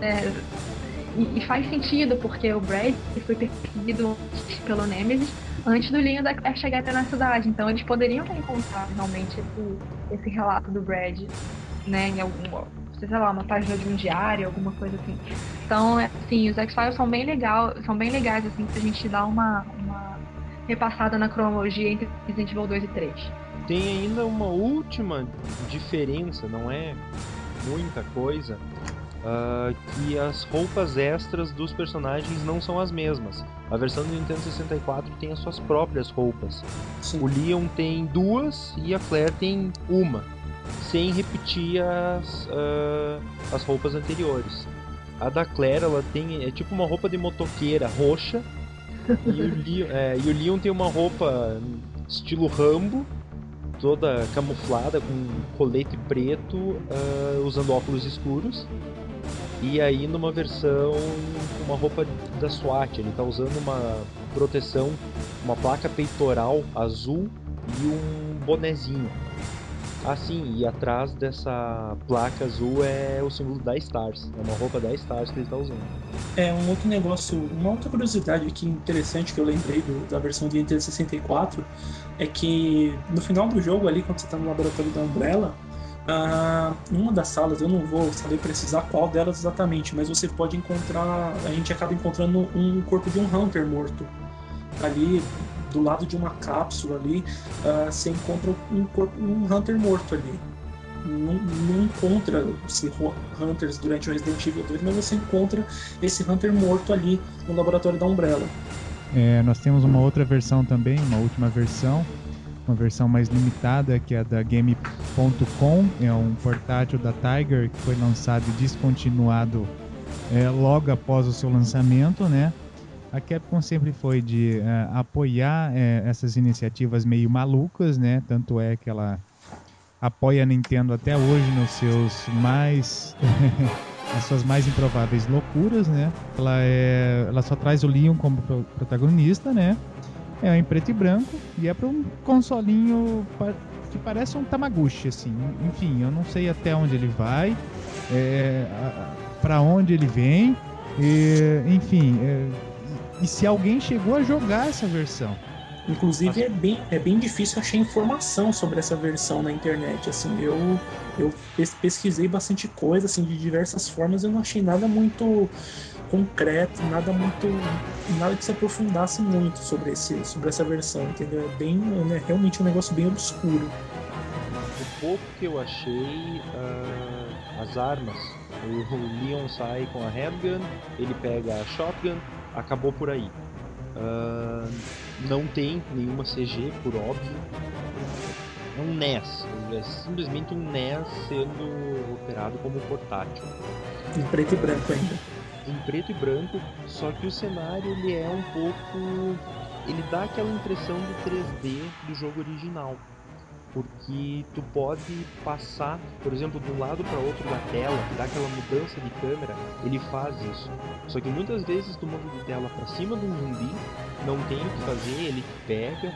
é, e, e, faz sentido porque o Brad foi perseguido pelo Nemesis antes do Leon da Claire chegar até na cidade. Então eles poderiam ter encontrado realmente esse, esse relato do Brad, né, em algum, sei lá, uma página de um diário, alguma coisa assim. Então, assim, os X-Files são bem legal, são bem legais assim pra gente dar uma, uma repassada na cronologia entre Resident Evil 2 e 3.
Tem ainda uma última diferença, não é muita coisa, uh, que as roupas extras dos personagens não são as mesmas. A versão do Nintendo 64 tem as suas próprias roupas. Sim. O Leon tem duas e a Claire tem uma, sem repetir as, uh, as roupas anteriores. A da Claire ela tem é tipo uma roupa de motoqueira roxa e o, <laughs> Leon, é, e o Leon tem uma roupa estilo Rambo toda camuflada com colete preto, uh, usando óculos escuros. E aí numa versão com uma roupa da SWAT, ele tá usando uma proteção, uma placa peitoral azul e um bonezinho. Assim, e atrás dessa placa azul é o símbolo da Stars. É uma roupa da Stars que ele tá usando.
É, um outro negócio, uma outra curiosidade aqui interessante que eu lembrei do, da versão de Nintendo 64 é que no final do jogo ali, quando você tá no laboratório da Umbrella, Uh, uma das salas, eu não vou saber precisar qual delas exatamente, mas você pode encontrar. A gente acaba encontrando um corpo de um Hunter morto. Ali, do lado de uma cápsula ali, uh, você encontra um, corpo, um Hunter morto ali. Não, não encontra esse Hunters durante o Resident Evil 2, mas você encontra esse Hunter morto ali no laboratório da Umbrella.
É, nós temos uma outra versão também, uma última versão, uma versão mais limitada que é da Game.com, é um portátil da Tiger que foi lançado e descontinuado é, logo após o seu lançamento, né? A Capcom sempre foi de é, apoiar é, essas iniciativas meio malucas, né? Tanto é que ela apoia a Nintendo até hoje nos seus mais <laughs> as suas mais improváveis loucuras, né? Ela é, ela só traz o Leon como protagonista, né? É em preto e branco e é para um consolinho que parece um Tamaguchi, assim. Enfim, eu não sei até onde ele vai, é, para onde ele vem, e, enfim. É, e se alguém chegou a jogar essa versão?
Inclusive é bem, é bem difícil achar informação sobre essa versão na internet. Assim, eu, eu pesquisei bastante coisa assim, de diversas formas, eu não achei nada muito concreto, nada muito. nada que se aprofundasse muito sobre, esse, sobre essa versão, entendeu? É bem. É realmente um negócio bem obscuro.
O pouco que eu achei, uh, as armas. O, o Leon sai com a handgun, ele pega a shotgun, acabou por aí. Uh, não tem nenhuma CG, por óbvio. É um NES, é simplesmente um NES sendo operado como portátil.
Em preto e branco ainda
em preto e branco, só que o cenário ele é um pouco. Ele dá aquela impressão do 3D do jogo original. Porque tu pode passar, por exemplo, de um lado para outro da tela, dá aquela mudança de câmera, ele faz isso. Só que muitas vezes tu muda de tela para cima de um zumbi, não tem o que fazer, ele pega.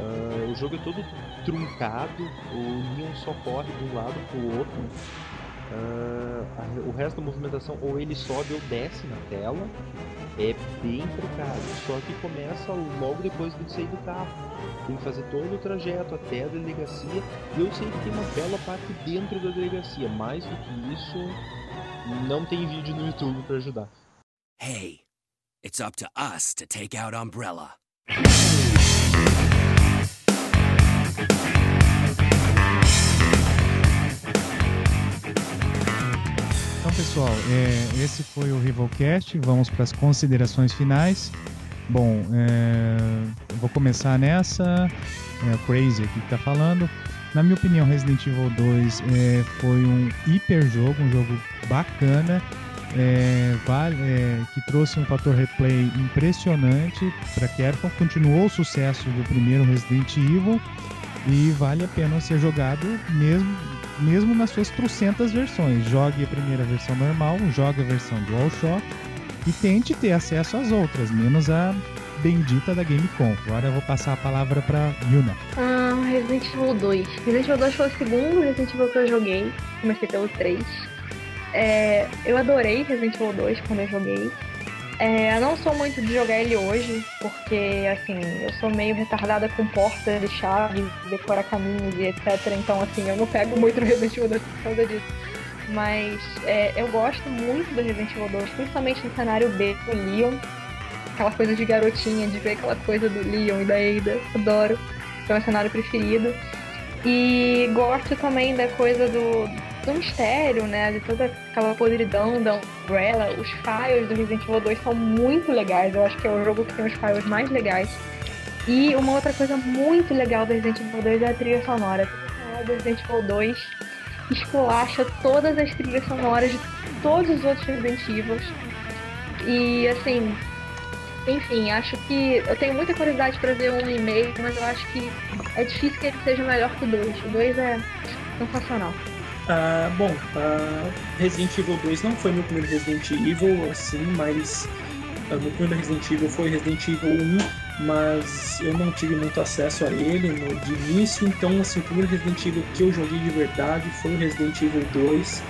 Uh, o jogo é todo truncado, o Leon só corre de um lado para o outro. Uh, o resto da movimentação ou ele sobe ou desce na tela. É bem precário. Só que começa logo depois de sair do carro. Tem que fazer todo o trajeto até a delegacia. E eu sei que tem uma bela parte dentro da delegacia. Mais do que isso, não tem vídeo no YouTube para ajudar.
Hey, it's up to us to take out Umbrella.
Pessoal, é, esse foi o Rivalcast. Vamos para as considerações finais. Bom, é, vou começar nessa. É Crazy aqui que está falando. Na minha opinião, Resident Evil 2 é, foi um hiper jogo, um jogo bacana, é, vale, é, que trouxe um fator replay impressionante para Capcom. Continuou o sucesso do primeiro Resident Evil e vale a pena ser jogado mesmo mesmo nas suas trocentas versões. Jogue a primeira versão normal, jogue a versão DualShock e tente ter acesso às outras, menos a bendita da Gamecom. Agora eu vou passar a palavra para Yuna.
Ah, Resident Evil 2. Resident Evil 2 foi o segundo Resident Evil que eu joguei. Comecei pelo 3. É, eu adorei Resident Evil 2 quando eu joguei. É, eu não sou muito de jogar ele hoje, porque assim, eu sou meio retardada com portas de chave, decorar caminhos e etc. Então assim, eu não pego muito no <laughs> Resident Evil 2 por causa disso. Mas é, eu gosto muito do Resident Evil 2, principalmente no cenário B do Leon. Aquela coisa de garotinha, de ver aquela coisa do Leon e da Ada. Adoro. É o meu cenário preferido. E gosto também da coisa do, do mistério, né? De toda aquela podridão da Umbrella. Os files do Resident Evil 2 são muito legais. Eu acho que é o jogo que tem os files mais legais. E uma outra coisa muito legal do Resident Evil 2 é a trilha sonora. Sonora do Resident Evil 2 esculacha todas as trilhas sonoras de todos os outros Resident Evil. E assim, enfim, acho que eu tenho muita curiosidade para ver um e-mail, mas eu acho que é difícil que ele seja melhor que o 2. O 2 é sensacional.
Uh, bom, uh, Resident Evil 2 não foi meu primeiro Resident Evil, assim, mas uh, meu primeiro Resident Evil foi Resident Evil 1, mas eu não tive muito acesso a ele no, de início, então assim, o primeiro Resident Evil que eu joguei de verdade foi o Resident Evil 2.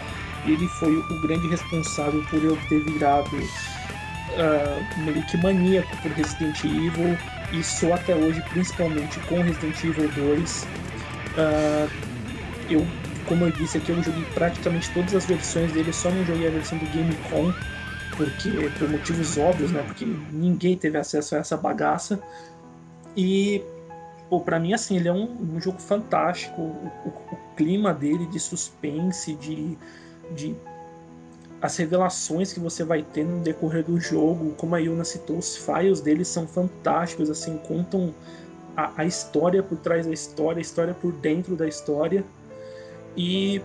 Ele foi o grande responsável por eu ter virado uh, meio que maníaco por Resident Evil e sou até hoje, principalmente com Resident Evil 2. Uh, eu como eu disse aqui, eu joguei praticamente todas as versões dele, só não joguei a versão do Gamecom, porque por motivos óbvios, né? Porque ninguém teve acesso a essa bagaça. E pô, para mim assim, ele é um, um jogo fantástico. O, o, o, clima dele de suspense, de, de as revelações que você vai ter no decorrer do jogo, como a Yuna citou, os files dele são fantásticos, assim, contam a, a história por trás da história, a história por dentro da história. E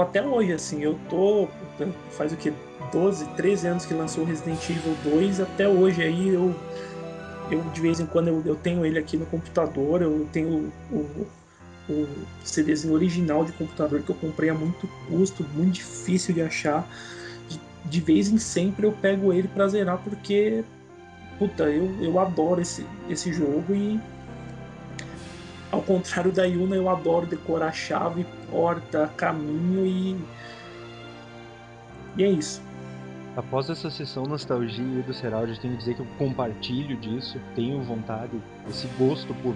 até hoje, assim, eu tô. Faz o que? 12, 13 anos que lançou Resident Evil 2, até hoje aí eu. Eu de vez em quando eu, eu tenho ele aqui no computador, eu tenho o, o, o CDzinho original de computador que eu comprei a muito custo, muito difícil de achar. De, de vez em sempre eu pego ele pra zerar porque. Puta, eu, eu adoro esse, esse jogo e ao contrário da Yuna, eu adoro decorar chave, porta, caminho e. E é isso.
Após essa sessão nostalgia do Seraldi, eu tenho que dizer que eu compartilho disso, tenho vontade, esse gosto por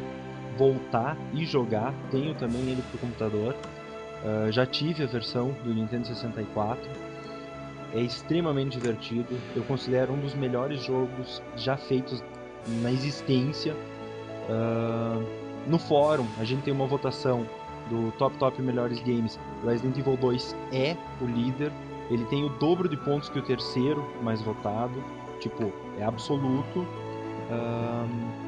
voltar e jogar, tenho também ele pro computador. Uh, já tive a versão do Nintendo 64, é extremamente divertido, eu considero um dos melhores jogos já feitos na existência. Uh, no fórum, a gente tem uma votação do Top Top Melhores Games. Resident Evil 2 é o líder. Ele tem o dobro de pontos que o terceiro mais votado. Tipo, é absoluto. Um,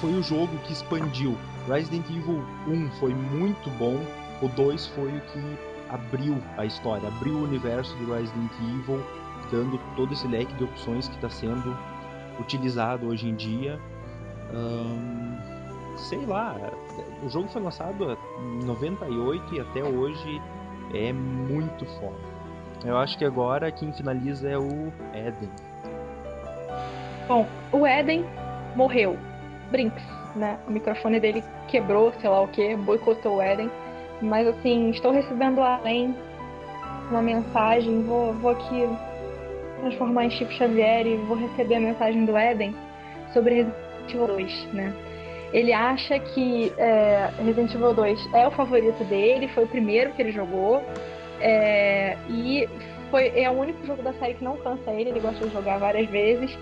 foi o jogo que expandiu. Resident Evil 1 foi muito bom. O 2 foi o que abriu a história, abriu o universo do Resident Evil, dando todo esse leque de opções que está sendo utilizado hoje em dia. Hum, sei lá, o jogo foi lançado em 98 e até hoje é muito foda. Eu acho que agora quem finaliza é o Eden.
Bom, o Eden morreu. Brinks, né? O microfone dele quebrou, sei lá o que, boicotou o Eden. Mas assim, estou recebendo além uma mensagem, vou, vou aqui transformar em Chico Xavier e vou receber a mensagem do Eden sobre Resident Evil 2, né? Ele acha que é, Resident Evil 2 é o favorito dele, foi o primeiro que ele jogou. É, e foi, é o único jogo da série que não cansa ele, ele gosta de jogar várias vezes.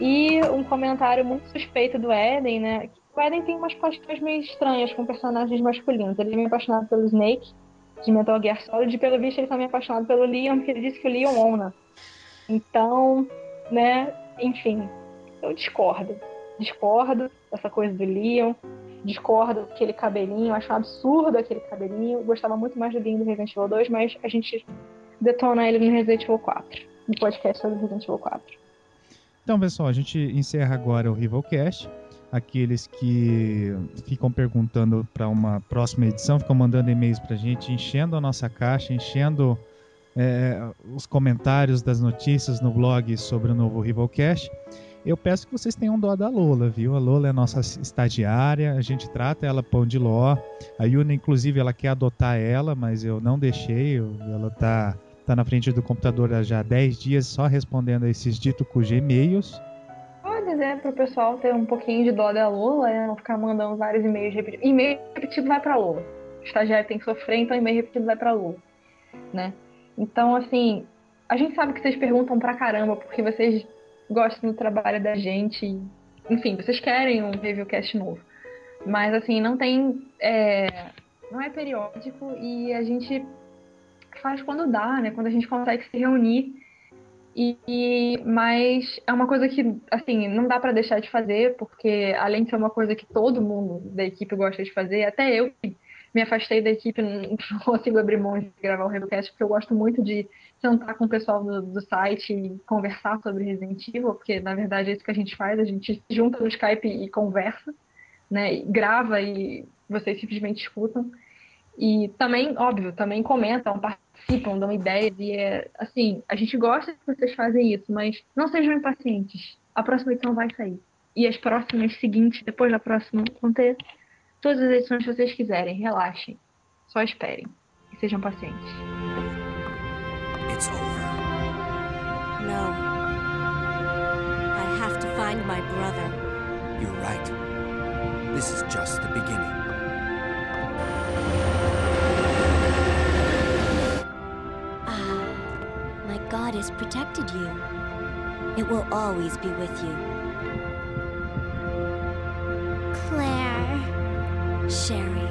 E um comentário muito suspeito do Eden, né? O Eden tem umas paixões meio estranhas com personagens masculinos. Ele é meio apaixonado pelo Snake, de Metal Gear Solid, e pelo visto ele também é apaixonado pelo Leon, porque ele disse que o Leon ona. Então, né, enfim, eu discordo. Discordo dessa coisa do Leon, discordo daquele cabelinho, acho um absurdo aquele cabelinho. Gostava muito mais do Leon do Resident Evil 2, mas a gente detona ele no Resident Evil 4, no podcast sobre Resident Evil 4.
Então, pessoal, a gente encerra agora o Rivalcast. Aqueles que ficam perguntando para uma próxima edição, ficam mandando e-mails para a gente, enchendo a nossa caixa, enchendo é, os comentários das notícias no blog sobre o novo Rivalcast. Eu peço que vocês tenham dó da Lola, viu? A Lola é nossa estagiária, a gente trata ela pão de ló. A Yuna, inclusive, ela quer adotar ela, mas eu não deixei. Ela tá, tá na frente do computador há já 10 dias só respondendo a esses dito cujo e-mails
dizer pro pessoal ter um pouquinho de dó da Lula, né? Não ficar mandando vários e-mails repetidos. E-mail repetido vai pra Lula. O estagiário tem que sofrer, então e-mail repetido vai pra Lula. Né? Então, assim, a gente sabe que vocês perguntam pra caramba porque vocês gostam do trabalho da gente. Enfim, vocês querem um reviewcast novo. Mas, assim, não tem. É, não é periódico e a gente faz quando dá, né? Quando a gente consegue se reunir e, mas é uma coisa que, assim, não dá para deixar de fazer, porque além de ser uma coisa que todo mundo da equipe gosta de fazer, até eu me afastei da equipe, <laughs> não consigo abrir mão de gravar o Rebocast, porque eu gosto muito de sentar com o pessoal do, do, site e conversar sobre Resident Evil, porque na verdade é isso que a gente faz, a gente se junta no Skype e conversa, né, e grava e vocês simplesmente escutam. E também, óbvio, também comentam, participam, dão ideias. E é assim, a gente gosta que vocês fazem isso, mas não sejam impacientes. A próxima edição vai sair. E as próximas seguintes, depois da próxima, vão ter todas as edições que vocês quiserem. Relaxem. Só esperem. E sejam pacientes. It's over.
No. I have to find my brother.
You're right. This is just the beginning.
God has protected you. It will always be with you. Sherry.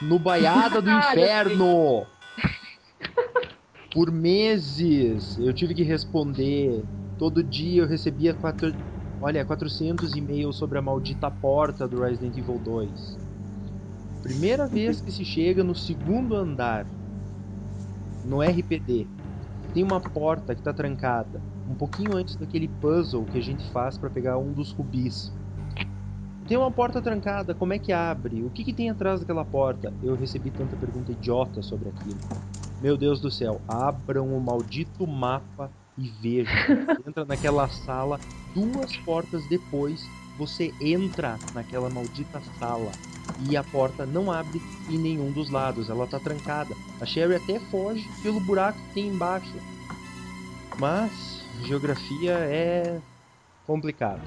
No Baiada do <laughs> Inferno! Por meses eu tive que responder. Todo dia eu recebia quatro, Olha, 400 e-mails sobre a maldita porta do Resident Evil 2. Primeira vez que se chega no segundo andar, no RPD, tem uma porta que está trancada, um pouquinho antes daquele puzzle que a gente faz para pegar um dos rubis. Tem uma porta trancada, como é que abre? O que, que tem atrás daquela porta? Eu recebi tanta pergunta idiota sobre aquilo. Meu Deus do céu, abram o maldito mapa e veja. <laughs> entra naquela sala, duas portas depois, você entra naquela maldita sala e a porta não abre em nenhum dos lados, ela tá trancada. A Sherry até foge pelo buraco que tem embaixo. Mas geografia é complicado.